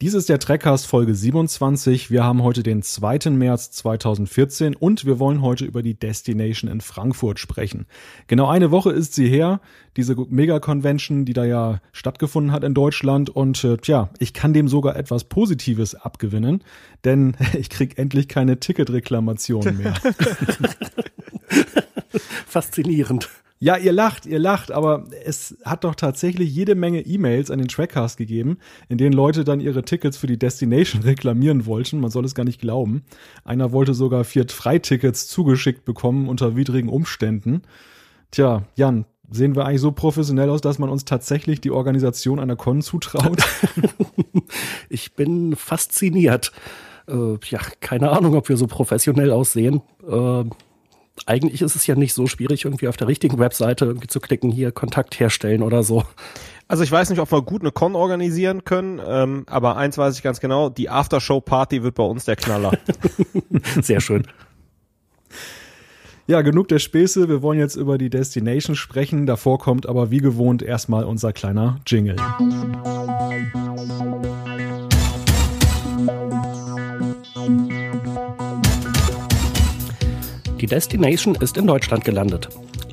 Dies ist der Trackcast Folge 27. Wir haben heute den 2. März 2014 und wir wollen heute über die Destination in Frankfurt sprechen. Genau eine Woche ist sie her, diese Mega-Convention, die da ja stattgefunden hat in Deutschland und äh, tja, ich kann dem sogar etwas Positives abgewinnen, denn ich krieg endlich keine Ticketreklamationen mehr. Faszinierend. Ja, ihr lacht, ihr lacht, aber es hat doch tatsächlich jede Menge E-Mails an den Trackcast gegeben, in denen Leute dann ihre Tickets für die Destination reklamieren wollten. Man soll es gar nicht glauben. Einer wollte sogar vier Freitickets zugeschickt bekommen unter widrigen Umständen. Tja, Jan, sehen wir eigentlich so professionell aus, dass man uns tatsächlich die Organisation einer Con zutraut? ich bin fasziniert. Äh, ja, keine Ahnung, ob wir so professionell aussehen. Äh, eigentlich ist es ja nicht so schwierig, irgendwie auf der richtigen Webseite irgendwie zu klicken, hier Kontakt herstellen oder so. Also ich weiß nicht, ob wir gut eine Con organisieren können, ähm, aber eins weiß ich ganz genau, die Aftershow-Party wird bei uns der Knaller. Sehr schön. Ja, genug der Späße. Wir wollen jetzt über die Destination sprechen. Davor kommt aber wie gewohnt erstmal unser kleiner Jingle. Die Destination ist in Deutschland gelandet.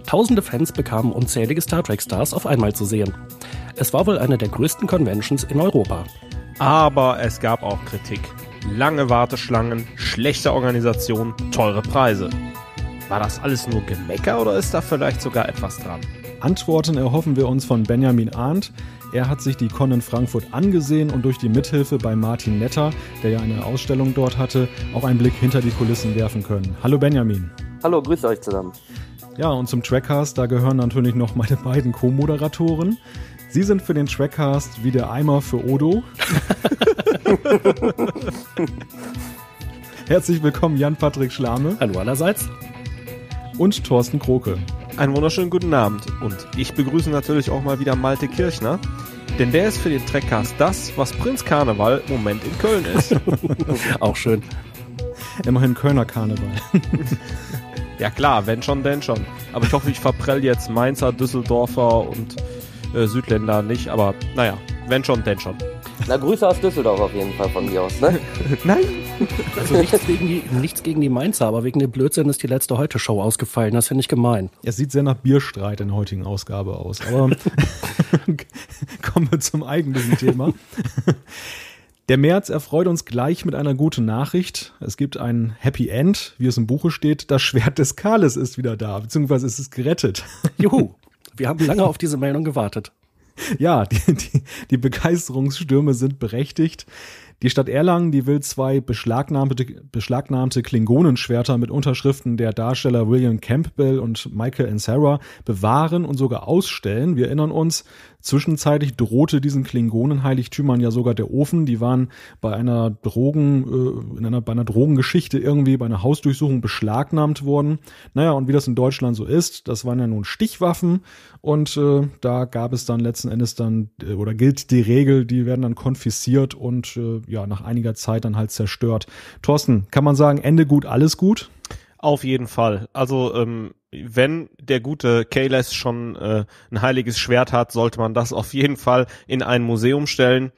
Tausende Fans bekamen unzählige Star Trek Stars auf einmal zu sehen. Es war wohl eine der größten Conventions in Europa. Aber es gab auch Kritik. Lange Warteschlangen, schlechte Organisation, teure Preise. War das alles nur Gemecker oder ist da vielleicht sogar etwas dran? Antworten erhoffen wir uns von Benjamin Arndt. Er hat sich die Con in Frankfurt angesehen und durch die Mithilfe bei Martin Netter, der ja eine Ausstellung dort hatte, auch einen Blick hinter die Kulissen werfen können. Hallo Benjamin. Hallo, grüße euch zusammen. Ja, und zum Trackcast, da gehören natürlich noch meine beiden Co-Moderatoren. Sie sind für den Trackcast wie der Eimer für Odo. Herzlich willkommen Jan-Patrick Schlame. Hallo allerseits. Und Thorsten Kroke. Einen wunderschönen guten Abend und ich begrüße natürlich auch mal wieder Malte Kirchner, denn der ist für den Trackcast das, was Prinz Karneval im Moment in Köln ist. auch schön. Immerhin Kölner Karneval. ja klar, wenn schon, denn schon. Aber ich hoffe, ich verprell jetzt Mainzer, Düsseldorfer und äh, Südländer nicht, aber naja, wenn schon, denn schon. Na, Grüße aus Düsseldorf auf jeden Fall von mir aus, ne? Nein! Also nichts gegen, die, nichts gegen die Mainzer, aber wegen dem Blödsinn ist die letzte Heute-Show ausgefallen. Das finde ich gemein. Es sieht sehr nach Bierstreit in der heutigen Ausgabe aus. Aber kommen wir zum eigentlichen Thema. Der März erfreut uns gleich mit einer guten Nachricht. Es gibt ein Happy End, wie es im Buche steht. Das Schwert des Kales ist wieder da, beziehungsweise ist es gerettet. Juhu, wir haben lange auf diese Meldung gewartet. Ja, die, die, die Begeisterungsstürme sind berechtigt. Die Stadt Erlangen, die will zwei beschlagnahmte, beschlagnahmte Klingonenschwerter mit Unterschriften der Darsteller William Campbell und Michael Ansara bewahren und sogar ausstellen. Wir erinnern uns, Zwischenzeitlich drohte diesen Klingonenheiligtümern ja sogar der Ofen. Die waren bei einer Drogen, äh, in einer, bei einer Drogengeschichte irgendwie bei einer Hausdurchsuchung beschlagnahmt worden. Naja, und wie das in Deutschland so ist, das waren ja nun Stichwaffen und äh, da gab es dann letzten Endes dann, äh, oder gilt die Regel, die werden dann konfisziert und äh, ja, nach einiger Zeit dann halt zerstört. Thorsten, kann man sagen, Ende gut, alles gut? Auf jeden Fall. Also ähm, wenn der gute Kayles schon äh, ein heiliges Schwert hat, sollte man das auf jeden Fall in ein Museum stellen.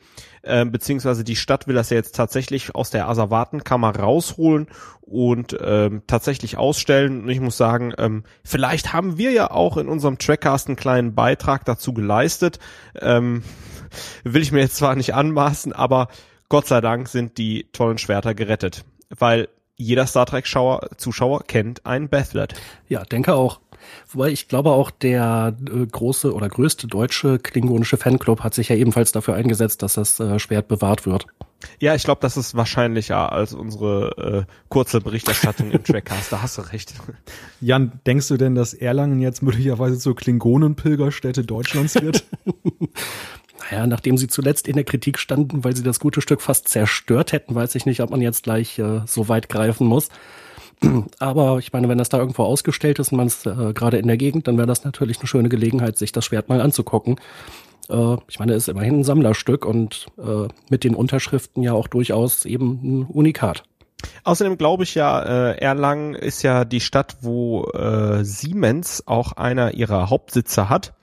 Äh, beziehungsweise die Stadt will das ja jetzt tatsächlich aus der Asservatenkammer rausholen und ähm, tatsächlich ausstellen. Und ich muss sagen, ähm, vielleicht haben wir ja auch in unserem Trackcast einen kleinen Beitrag dazu geleistet. Ähm, will ich mir jetzt zwar nicht anmaßen, aber Gott sei Dank sind die tollen Schwerter gerettet. Weil jeder Star Trek Schauer, Zuschauer kennt ein Bathlet. Ja, denke auch. Wobei ich glaube auch der äh, große oder größte deutsche klingonische Fanclub hat sich ja ebenfalls dafür eingesetzt, dass das äh, Schwert bewahrt wird. Ja, ich glaube, das ist wahrscheinlicher als unsere äh, kurze Berichterstattung im Trackcast. Da hast du recht. Jan, denkst du denn, dass Erlangen jetzt möglicherweise zur Klingonenpilgerstätte Deutschlands wird? Naja, nachdem sie zuletzt in der Kritik standen, weil sie das gute Stück fast zerstört hätten, weiß ich nicht, ob man jetzt gleich äh, so weit greifen muss. Aber ich meine, wenn das da irgendwo ausgestellt ist und man ist äh, gerade in der Gegend, dann wäre das natürlich eine schöne Gelegenheit, sich das Schwert mal anzugucken. Äh, ich meine, es ist immerhin ein Sammlerstück und äh, mit den Unterschriften ja auch durchaus eben ein Unikat. Außerdem glaube ich ja, äh, Erlangen ist ja die Stadt, wo äh, Siemens auch einer ihrer Hauptsitze hat.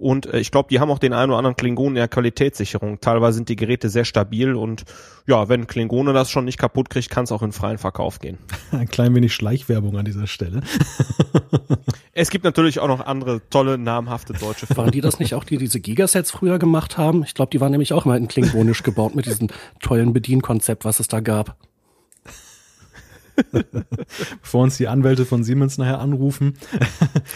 Und äh, ich glaube, die haben auch den einen oder anderen Klingonen in der Qualitätssicherung. Teilweise sind die Geräte sehr stabil und ja, wenn Klingone das schon nicht kaputt kriegt, kann es auch in freien Verkauf gehen. Ein klein wenig Schleichwerbung an dieser Stelle. es gibt natürlich auch noch andere tolle, namhafte deutsche Firmen. Waren die das nicht auch, die diese Gigasets früher gemacht haben? Ich glaube, die waren nämlich auch mal in Klingonisch gebaut mit diesem tollen Bedienkonzept, was es da gab. Bevor uns die Anwälte von Siemens nachher anrufen.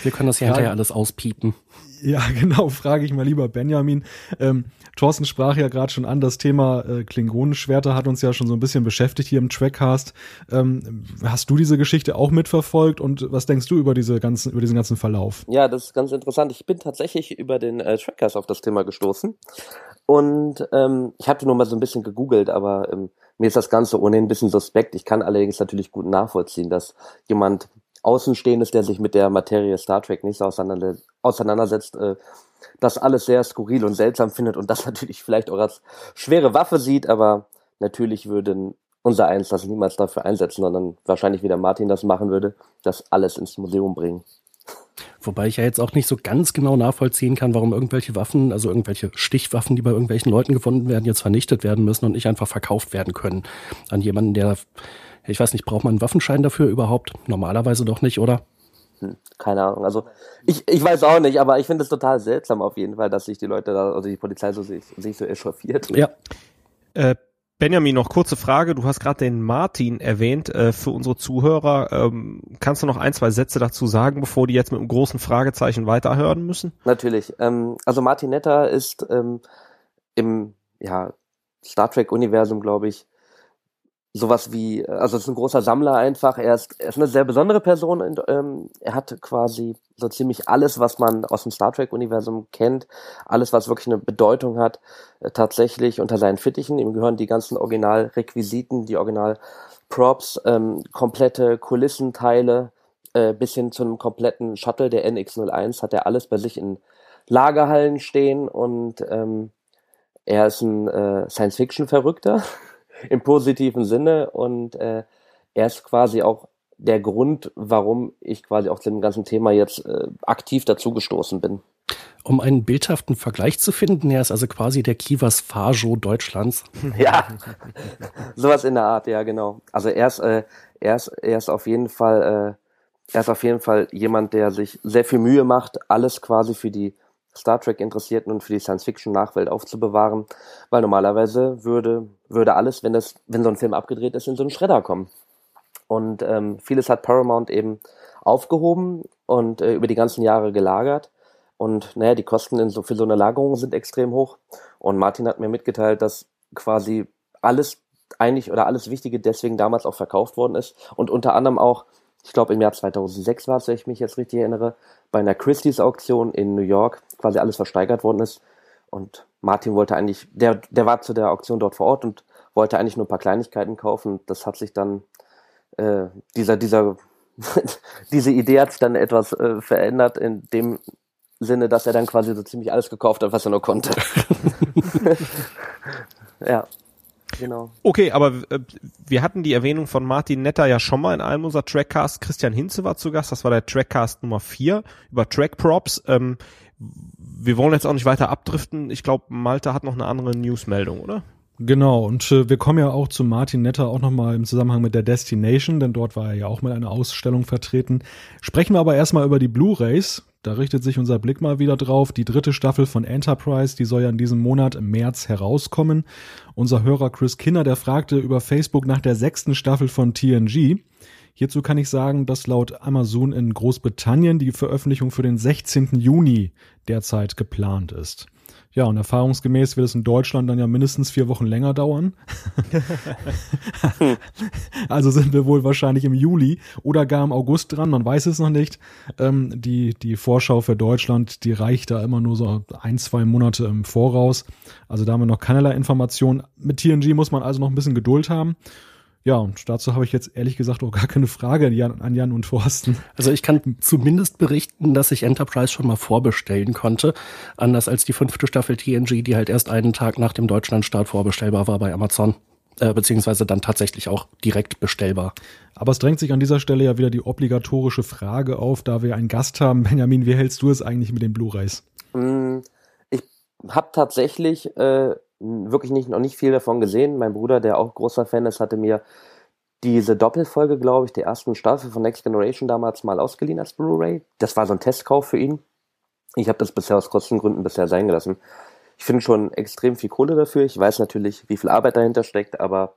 Wir können das ja hinterher alles auspiepen. Ja, genau, frage ich mal lieber Benjamin. Ähm, Thorsten sprach ja gerade schon an, das Thema äh, Klingonenschwerter hat uns ja schon so ein bisschen beschäftigt hier im Trackcast. Ähm, hast du diese Geschichte auch mitverfolgt und was denkst du über diese ganzen, über diesen ganzen Verlauf? Ja, das ist ganz interessant. Ich bin tatsächlich über den äh, Trackcast auf das Thema gestoßen und ähm, ich hatte nur mal so ein bisschen gegoogelt, aber ähm, mir ist das Ganze ohnehin ein bisschen suspekt. Ich kann allerdings natürlich gut nachvollziehen, dass jemand Außenstehendes, der sich mit der Materie Star Trek nicht so auseinandersetzt, äh, das alles sehr skurril und seltsam findet und das natürlich vielleicht auch als schwere Waffe sieht, aber natürlich würden unser Eins das niemals dafür einsetzen, sondern wahrscheinlich wie der Martin das machen würde, das alles ins Museum bringen. Wobei ich ja jetzt auch nicht so ganz genau nachvollziehen kann, warum irgendwelche Waffen, also irgendwelche Stichwaffen, die bei irgendwelchen Leuten gefunden werden, jetzt vernichtet werden müssen und nicht einfach verkauft werden können an jemanden, der, ich weiß nicht, braucht man einen Waffenschein dafür überhaupt? Normalerweise doch nicht, oder? Hm, keine Ahnung. Also ich, ich weiß auch nicht, aber ich finde es total seltsam auf jeden Fall, dass sich die Leute da, also die Polizei so sich, sich so echauffiert. Ja. Äh, Benjamin, noch kurze Frage. Du hast gerade den Martin erwähnt äh, für unsere Zuhörer. Ähm, kannst du noch ein, zwei Sätze dazu sagen, bevor die jetzt mit einem großen Fragezeichen weiterhören müssen? Natürlich. Ähm, also Martin Netter ist ähm, im ja, Star Trek-Universum, glaube ich, sowas wie, also ist ein großer Sammler einfach. Er ist, er ist eine sehr besondere Person. Und, ähm, er hat quasi so ziemlich alles, was man aus dem Star Trek-Universum kennt, alles, was wirklich eine Bedeutung hat, äh, tatsächlich unter seinen Fittichen. Ihm gehören die ganzen Originalrequisiten, die Original-Props, ähm, komplette Kulissenteile, äh, bis hin zu einem kompletten Shuttle der NX-01 hat er alles bei sich in Lagerhallen stehen und ähm, er ist ein äh, Science-Fiction-Verrückter im positiven Sinne und äh, er ist quasi auch der Grund, warum ich quasi auch zu dem ganzen Thema jetzt äh, aktiv dazugestoßen bin. Um einen bildhaften Vergleich zu finden, er ist also quasi der Kivas Fajo Deutschlands. Ja, sowas in der Art, ja genau. Also er ist, äh, er ist, er ist auf jeden Fall, äh, er ist auf jeden Fall jemand, der sich sehr viel Mühe macht, alles quasi für die Star Trek Interessierten und für die Science-Fiction-Nachwelt aufzubewahren, weil normalerweise würde, würde alles, wenn das, wenn so ein Film abgedreht ist, in so einen Schredder kommen. Und ähm, vieles hat Paramount eben aufgehoben und äh, über die ganzen Jahre gelagert. Und naja, die Kosten so, für so eine Lagerung sind extrem hoch. Und Martin hat mir mitgeteilt, dass quasi alles eigentlich oder alles Wichtige deswegen damals auch verkauft worden ist. Und unter anderem auch, ich glaube im Jahr 2006 war es, wenn ich mich jetzt richtig erinnere, bei einer Christie's Auktion in New York quasi alles versteigert worden ist. Und Martin wollte eigentlich, der, der war zu der Auktion dort vor Ort und wollte eigentlich nur ein paar Kleinigkeiten kaufen. Das hat sich dann, äh, dieser, dieser, diese Idee hat sich dann etwas äh, verändert in dem Sinne, dass er dann quasi so ziemlich alles gekauft hat, was er nur konnte. ja. Genau. Okay, aber äh, wir hatten die Erwähnung von Martin Netter ja schon mal in einem unserer Trackcasts. Christian Hinze war zu Gast, das war der Trackcast Nummer 4 über Trackprops. Ähm, wir wollen jetzt auch nicht weiter abdriften. Ich glaube, Malte hat noch eine andere Newsmeldung, oder? Genau, und äh, wir kommen ja auch zu Martin Netter auch nochmal im Zusammenhang mit der Destination, denn dort war er ja auch mit einer Ausstellung vertreten. Sprechen wir aber erstmal über die Blu-Rays. Da richtet sich unser Blick mal wieder drauf. Die dritte Staffel von Enterprise, die soll ja in diesem Monat im März herauskommen. Unser Hörer Chris Kinner, der fragte über Facebook nach der sechsten Staffel von TNG. Hierzu kann ich sagen, dass laut Amazon in Großbritannien die Veröffentlichung für den 16. Juni derzeit geplant ist. Ja, und erfahrungsgemäß wird es in Deutschland dann ja mindestens vier Wochen länger dauern. also sind wir wohl wahrscheinlich im Juli oder gar im August dran, man weiß es noch nicht. Ähm, die, die Vorschau für Deutschland, die reicht da immer nur so ein, zwei Monate im Voraus. Also da haben wir noch keinerlei Informationen. Mit TNG muss man also noch ein bisschen Geduld haben. Ja, und dazu habe ich jetzt ehrlich gesagt auch gar keine Frage an Jan, an Jan und Thorsten. Also ich kann zumindest berichten, dass ich Enterprise schon mal vorbestellen konnte. Anders als die fünfte Staffel TNG, die halt erst einen Tag nach dem Deutschlandstart vorbestellbar war bei Amazon. Äh, beziehungsweise dann tatsächlich auch direkt bestellbar. Aber es drängt sich an dieser Stelle ja wieder die obligatorische Frage auf, da wir einen Gast haben. Benjamin, wie hältst du es eigentlich mit den Blu-rays? Mm, ich habe tatsächlich äh, wirklich nicht, noch nicht viel davon gesehen. Mein Bruder, der auch großer Fan ist, hatte mir diese Doppelfolge, glaube ich, der ersten Staffel von Next Generation damals mal ausgeliehen als Blu-ray. Das war so ein Testkauf für ihn. Ich habe das bisher aus Kostengründen bisher sein gelassen. Ich finde schon extrem viel Kohle dafür. Ich weiß natürlich, wie viel Arbeit dahinter steckt, aber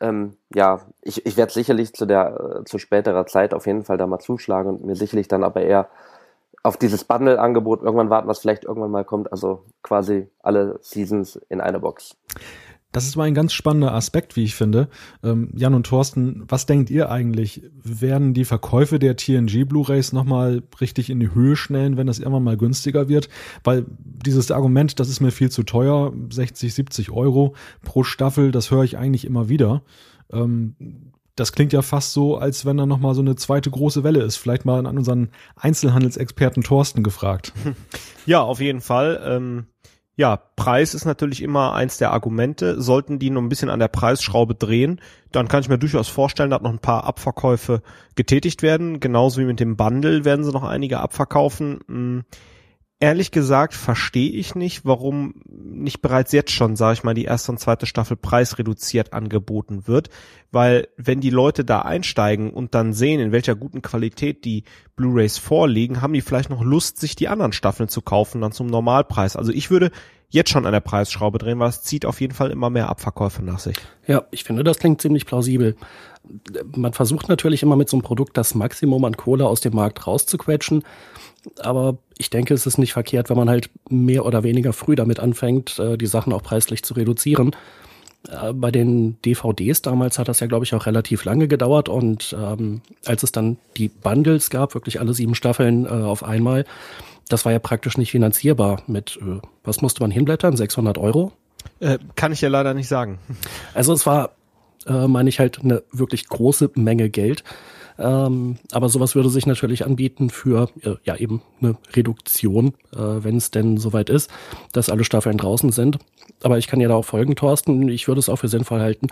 ähm, ja, ich, ich werde sicherlich zu der äh, zu späterer Zeit auf jeden Fall da mal zuschlagen und mir sicherlich dann aber eher auf dieses Bundle-Angebot irgendwann warten, was vielleicht irgendwann mal kommt. Also quasi alle Seasons in einer Box. Das ist mal ein ganz spannender Aspekt, wie ich finde. Ähm, Jan und Thorsten, was denkt ihr eigentlich? Werden die Verkäufe der TNG Blu-rays nochmal richtig in die Höhe schnellen, wenn das irgendwann mal günstiger wird? Weil dieses Argument, das ist mir viel zu teuer, 60, 70 Euro pro Staffel, das höre ich eigentlich immer wieder. Ähm, das klingt ja fast so, als wenn da nochmal so eine zweite große Welle ist. Vielleicht mal an unseren Einzelhandelsexperten Thorsten gefragt. Ja, auf jeden Fall. Ähm ja, Preis ist natürlich immer eins der Argumente. Sollten die noch ein bisschen an der Preisschraube drehen, dann kann ich mir durchaus vorstellen, dass noch ein paar Abverkäufe getätigt werden. Genauso wie mit dem Bundle werden sie noch einige abverkaufen. Ehrlich gesagt verstehe ich nicht, warum nicht bereits jetzt schon, sage ich mal, die erste und zweite Staffel preisreduziert angeboten wird, weil wenn die Leute da einsteigen und dann sehen, in welcher guten Qualität die Blu-rays vorliegen, haben die vielleicht noch Lust, sich die anderen Staffeln zu kaufen, dann zum Normalpreis. Also ich würde jetzt schon an der Preisschraube drehen, weil es zieht auf jeden Fall immer mehr Abverkäufe nach sich. Ja, ich finde, das klingt ziemlich plausibel. Man versucht natürlich immer mit so einem Produkt das Maximum an Kohle aus dem Markt rauszuquetschen. Aber ich denke, es ist nicht verkehrt, wenn man halt mehr oder weniger früh damit anfängt, äh, die Sachen auch preislich zu reduzieren. Äh, bei den DVDs damals hat das ja, glaube ich, auch relativ lange gedauert und ähm, als es dann die Bundles gab, wirklich alle sieben Staffeln äh, auf einmal, das war ja praktisch nicht finanzierbar mit, äh, was musste man hinblättern, 600 Euro? Äh, kann ich ja leider nicht sagen. Also es war, äh, meine ich halt, eine wirklich große Menge Geld. Ähm, aber sowas würde sich natürlich anbieten für äh, ja eben eine Reduktion, äh, wenn es denn soweit ist, dass alle Staffeln draußen sind. Aber ich kann ja da auch folgen, Thorsten. Ich würde es auch für sinnvoll halten,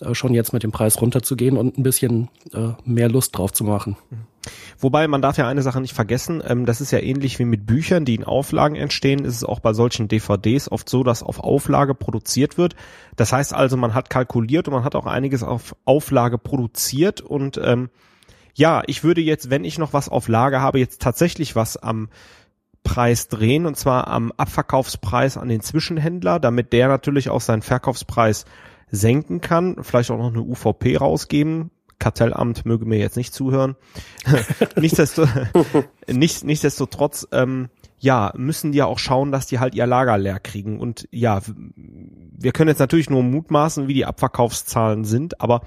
äh, schon jetzt mit dem Preis runterzugehen und ein bisschen äh, mehr Lust drauf zu machen. Wobei man darf ja eine Sache nicht vergessen, ähm, das ist ja ähnlich wie mit Büchern, die in Auflagen entstehen, ist es auch bei solchen DVDs oft so, dass auf Auflage produziert wird. Das heißt also, man hat kalkuliert und man hat auch einiges auf Auflage produziert und ähm, ja, ich würde jetzt, wenn ich noch was auf Lager habe, jetzt tatsächlich was am Preis drehen und zwar am Abverkaufspreis an den Zwischenhändler, damit der natürlich auch seinen Verkaufspreis senken kann, vielleicht auch noch eine UVP rausgeben. Kartellamt möge mir jetzt nicht zuhören. Nichtsdestotrotz, nicht, nichtsdestotrotz ähm, ja, müssen die ja auch schauen, dass die halt ihr Lager leer kriegen. Und ja, wir können jetzt natürlich nur mutmaßen, wie die Abverkaufszahlen sind, aber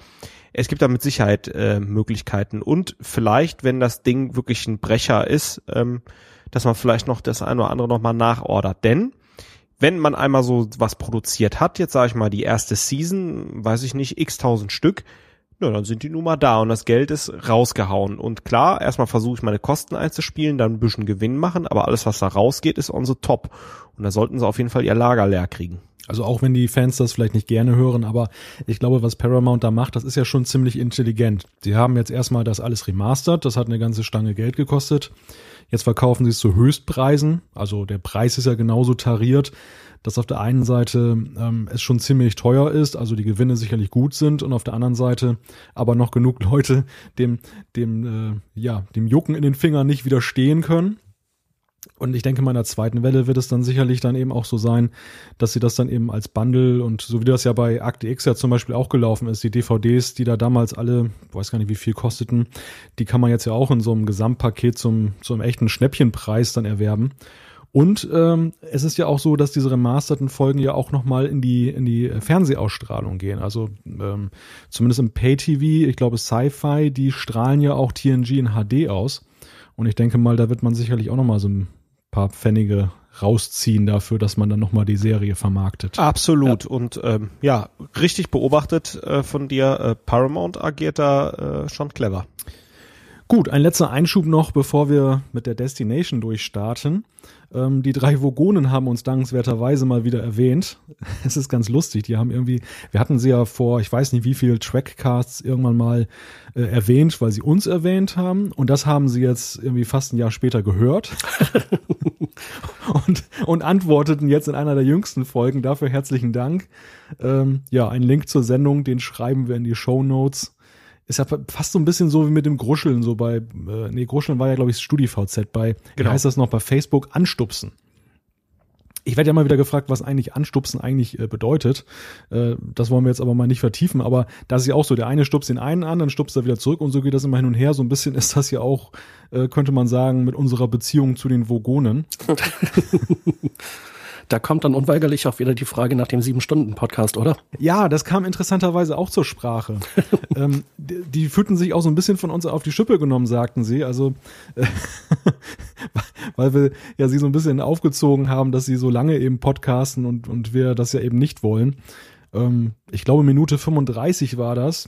es gibt da mit Sicherheit äh, Möglichkeiten und vielleicht, wenn das Ding wirklich ein Brecher ist, ähm, dass man vielleicht noch das eine oder andere nochmal nachordert. Denn wenn man einmal so was produziert hat, jetzt sage ich mal die erste Season, weiß ich nicht, x tausend Stück, na, dann sind die nun mal da und das Geld ist rausgehauen. Und klar, erstmal versuche ich meine Kosten einzuspielen, dann ein bisschen Gewinn machen, aber alles, was da rausgeht, ist on the top. Und da sollten sie auf jeden Fall ihr Lager leer kriegen. Also auch wenn die Fans das vielleicht nicht gerne hören, aber ich glaube, was Paramount da macht, das ist ja schon ziemlich intelligent. Sie haben jetzt erstmal das alles remastert, das hat eine ganze Stange Geld gekostet. Jetzt verkaufen sie es zu Höchstpreisen, also der Preis ist ja genauso tariert, dass auf der einen Seite ähm, es schon ziemlich teuer ist, also die Gewinne sicherlich gut sind und auf der anderen Seite aber noch genug Leute dem dem äh, ja dem Jucken in den Fingern nicht widerstehen können und ich denke, in meiner zweiten Welle wird es dann sicherlich dann eben auch so sein, dass sie das dann eben als Bundle und so wie das ja bei Akte X ja zum Beispiel auch gelaufen ist, die DVDs, die da damals alle, weiß gar nicht wie viel kosteten, die kann man jetzt ja auch in so einem Gesamtpaket zum, zum echten Schnäppchenpreis dann erwerben. Und ähm, es ist ja auch so, dass diese remasterten Folgen ja auch nochmal in die, in die Fernsehausstrahlung gehen. Also ähm, zumindest im Pay-TV, ich glaube Sci-Fi, die strahlen ja auch TNG in HD aus. Und ich denke mal, da wird man sicherlich auch nochmal so ein paar Pfennige rausziehen dafür, dass man dann nochmal die Serie vermarktet. Absolut. Ja. Und ähm, ja, richtig beobachtet äh, von dir, äh, Paramount agiert da äh, schon clever. Gut, ein letzter Einschub noch, bevor wir mit der Destination durchstarten. Ähm, die drei Vogonen haben uns dankenswerterweise mal wieder erwähnt. Es ist ganz lustig. Die haben irgendwie, wir hatten sie ja vor, ich weiß nicht wie viel Trackcasts irgendwann mal äh, erwähnt, weil sie uns erwähnt haben. Und das haben sie jetzt irgendwie fast ein Jahr später gehört. und, und antworteten jetzt in einer der jüngsten Folgen. Dafür herzlichen Dank. Ähm, ja, ein Link zur Sendung, den schreiben wir in die Show Notes ist ja fast so ein bisschen so wie mit dem Gruscheln, so bei, äh, nee, Gruscheln war ja, glaube ich, StudiVZ, bei, genau. wie heißt das noch, bei Facebook, anstupsen. Ich werde ja mal wieder gefragt, was eigentlich anstupsen eigentlich äh, bedeutet. Äh, das wollen wir jetzt aber mal nicht vertiefen, aber das ist ja auch so, der eine stupst den einen an, dann stupst er wieder zurück und so geht das immer hin und her. So ein bisschen ist das ja auch, äh, könnte man sagen, mit unserer Beziehung zu den Vogonen. Da kommt dann unweigerlich auch wieder die Frage nach dem Sieben-Stunden-Podcast, oder? Ja, das kam interessanterweise auch zur Sprache. ähm, die, die, fühlten sich auch so ein bisschen von uns auf die Schippe genommen, sagten sie. Also, äh, weil wir ja sie so ein bisschen aufgezogen haben, dass sie so lange eben podcasten und, und wir das ja eben nicht wollen. Ähm, ich glaube, Minute 35 war das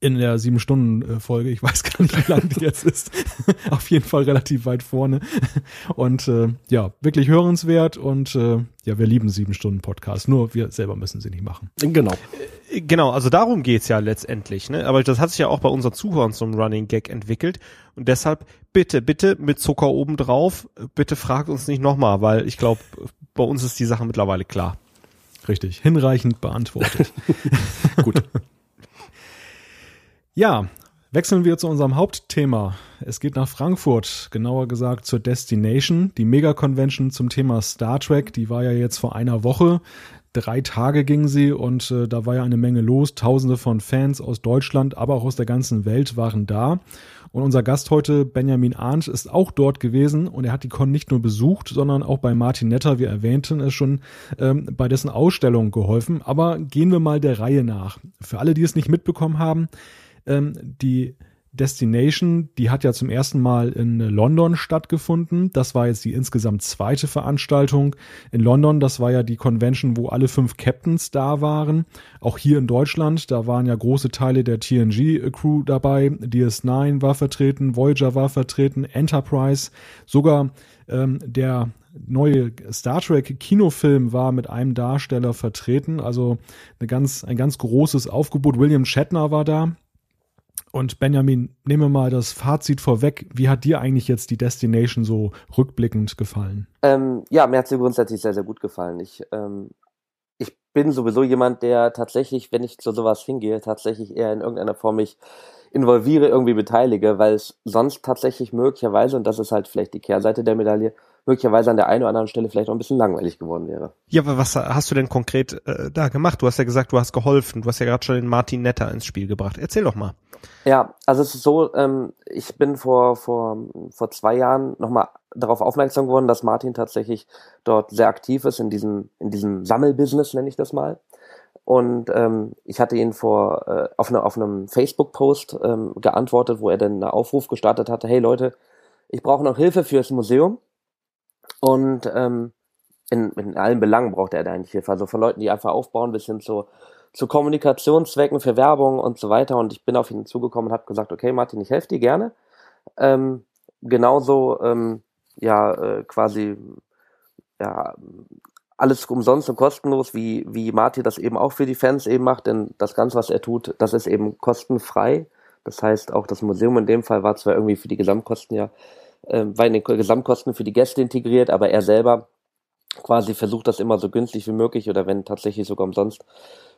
in der sieben Stunden Folge. Ich weiß gar nicht, wie lang die jetzt ist. Auf jeden Fall relativ weit vorne. Und äh, ja, wirklich hörenswert und äh, ja, wir lieben sieben Stunden Podcast. Nur wir selber müssen sie nicht machen. Genau. Äh, genau, also darum geht's ja letztendlich. Ne? Aber das hat sich ja auch bei unseren Zuhörern zum Running Gag entwickelt. Und deshalb bitte, bitte mit Zucker oben drauf. Bitte fragt uns nicht nochmal, weil ich glaube, bei uns ist die Sache mittlerweile klar. Richtig, hinreichend beantwortet. Gut. Ja, wechseln wir zu unserem Hauptthema. Es geht nach Frankfurt, genauer gesagt zur Destination, die Mega-Convention zum Thema Star Trek. Die war ja jetzt vor einer Woche. Drei Tage ging sie und äh, da war ja eine Menge los. Tausende von Fans aus Deutschland, aber auch aus der ganzen Welt waren da. Und unser Gast heute, Benjamin Arndt, ist auch dort gewesen und er hat die Con nicht nur besucht, sondern auch bei Martin Netter, wir erwähnten es schon, ähm, bei dessen Ausstellung geholfen. Aber gehen wir mal der Reihe nach. Für alle, die es nicht mitbekommen haben, ähm, die Destination, die hat ja zum ersten Mal in London stattgefunden. Das war jetzt die insgesamt zweite Veranstaltung in London. Das war ja die Convention, wo alle fünf Captains da waren. Auch hier in Deutschland, da waren ja große Teile der TNG-Crew dabei. DS9 war vertreten, Voyager war vertreten, Enterprise, sogar ähm, der neue Star Trek Kinofilm war mit einem Darsteller vertreten. Also eine ganz, ein ganz großes Aufgebot. William Shatner war da. Und Benjamin, nehme mal das Fazit vorweg. Wie hat dir eigentlich jetzt die Destination so rückblickend gefallen? Ähm, ja, mir hat sie grundsätzlich sehr, sehr gut gefallen. Ich, ähm, ich bin sowieso jemand, der tatsächlich, wenn ich zu sowas hingehe, tatsächlich eher in irgendeiner Form mich involviere, irgendwie beteilige, weil es sonst tatsächlich möglicherweise, und das ist halt vielleicht die Kehrseite der Medaille, möglicherweise an der einen oder anderen Stelle vielleicht auch ein bisschen langweilig geworden wäre. Ja, aber was hast du denn konkret äh, da gemacht? Du hast ja gesagt, du hast geholfen. Du hast ja gerade schon den Martin Netter ins Spiel gebracht. Erzähl doch mal. Ja, also es ist so, ähm, ich bin vor, vor, vor zwei Jahren nochmal darauf aufmerksam geworden, dass Martin tatsächlich dort sehr aktiv ist in diesem, in diesem Sammelbusiness, nenne ich das mal. Und ähm, ich hatte ihn vor äh, auf, eine, auf einem Facebook-Post ähm, geantwortet, wo er dann einen Aufruf gestartet hatte, hey Leute, ich brauche noch Hilfe fürs Museum. Und ähm, in, in allen Belangen braucht er da eigentlich Hilfe. Also von Leuten, die einfach aufbauen, bis hin zu, zu Kommunikationszwecken für Werbung und so weiter. Und ich bin auf ihn zugekommen und habe gesagt, okay, Martin, ich helfe dir gerne. Ähm, genauso ähm, ja äh, quasi ja alles umsonst und kostenlos, wie, wie Martin das eben auch für die Fans eben macht, denn das Ganze, was er tut, das ist eben kostenfrei. Das heißt, auch das Museum in dem Fall war zwar irgendwie für die Gesamtkosten ja äh, war in den Gesamtkosten für die Gäste integriert, aber er selber quasi versucht das immer so günstig wie möglich oder wenn tatsächlich sogar umsonst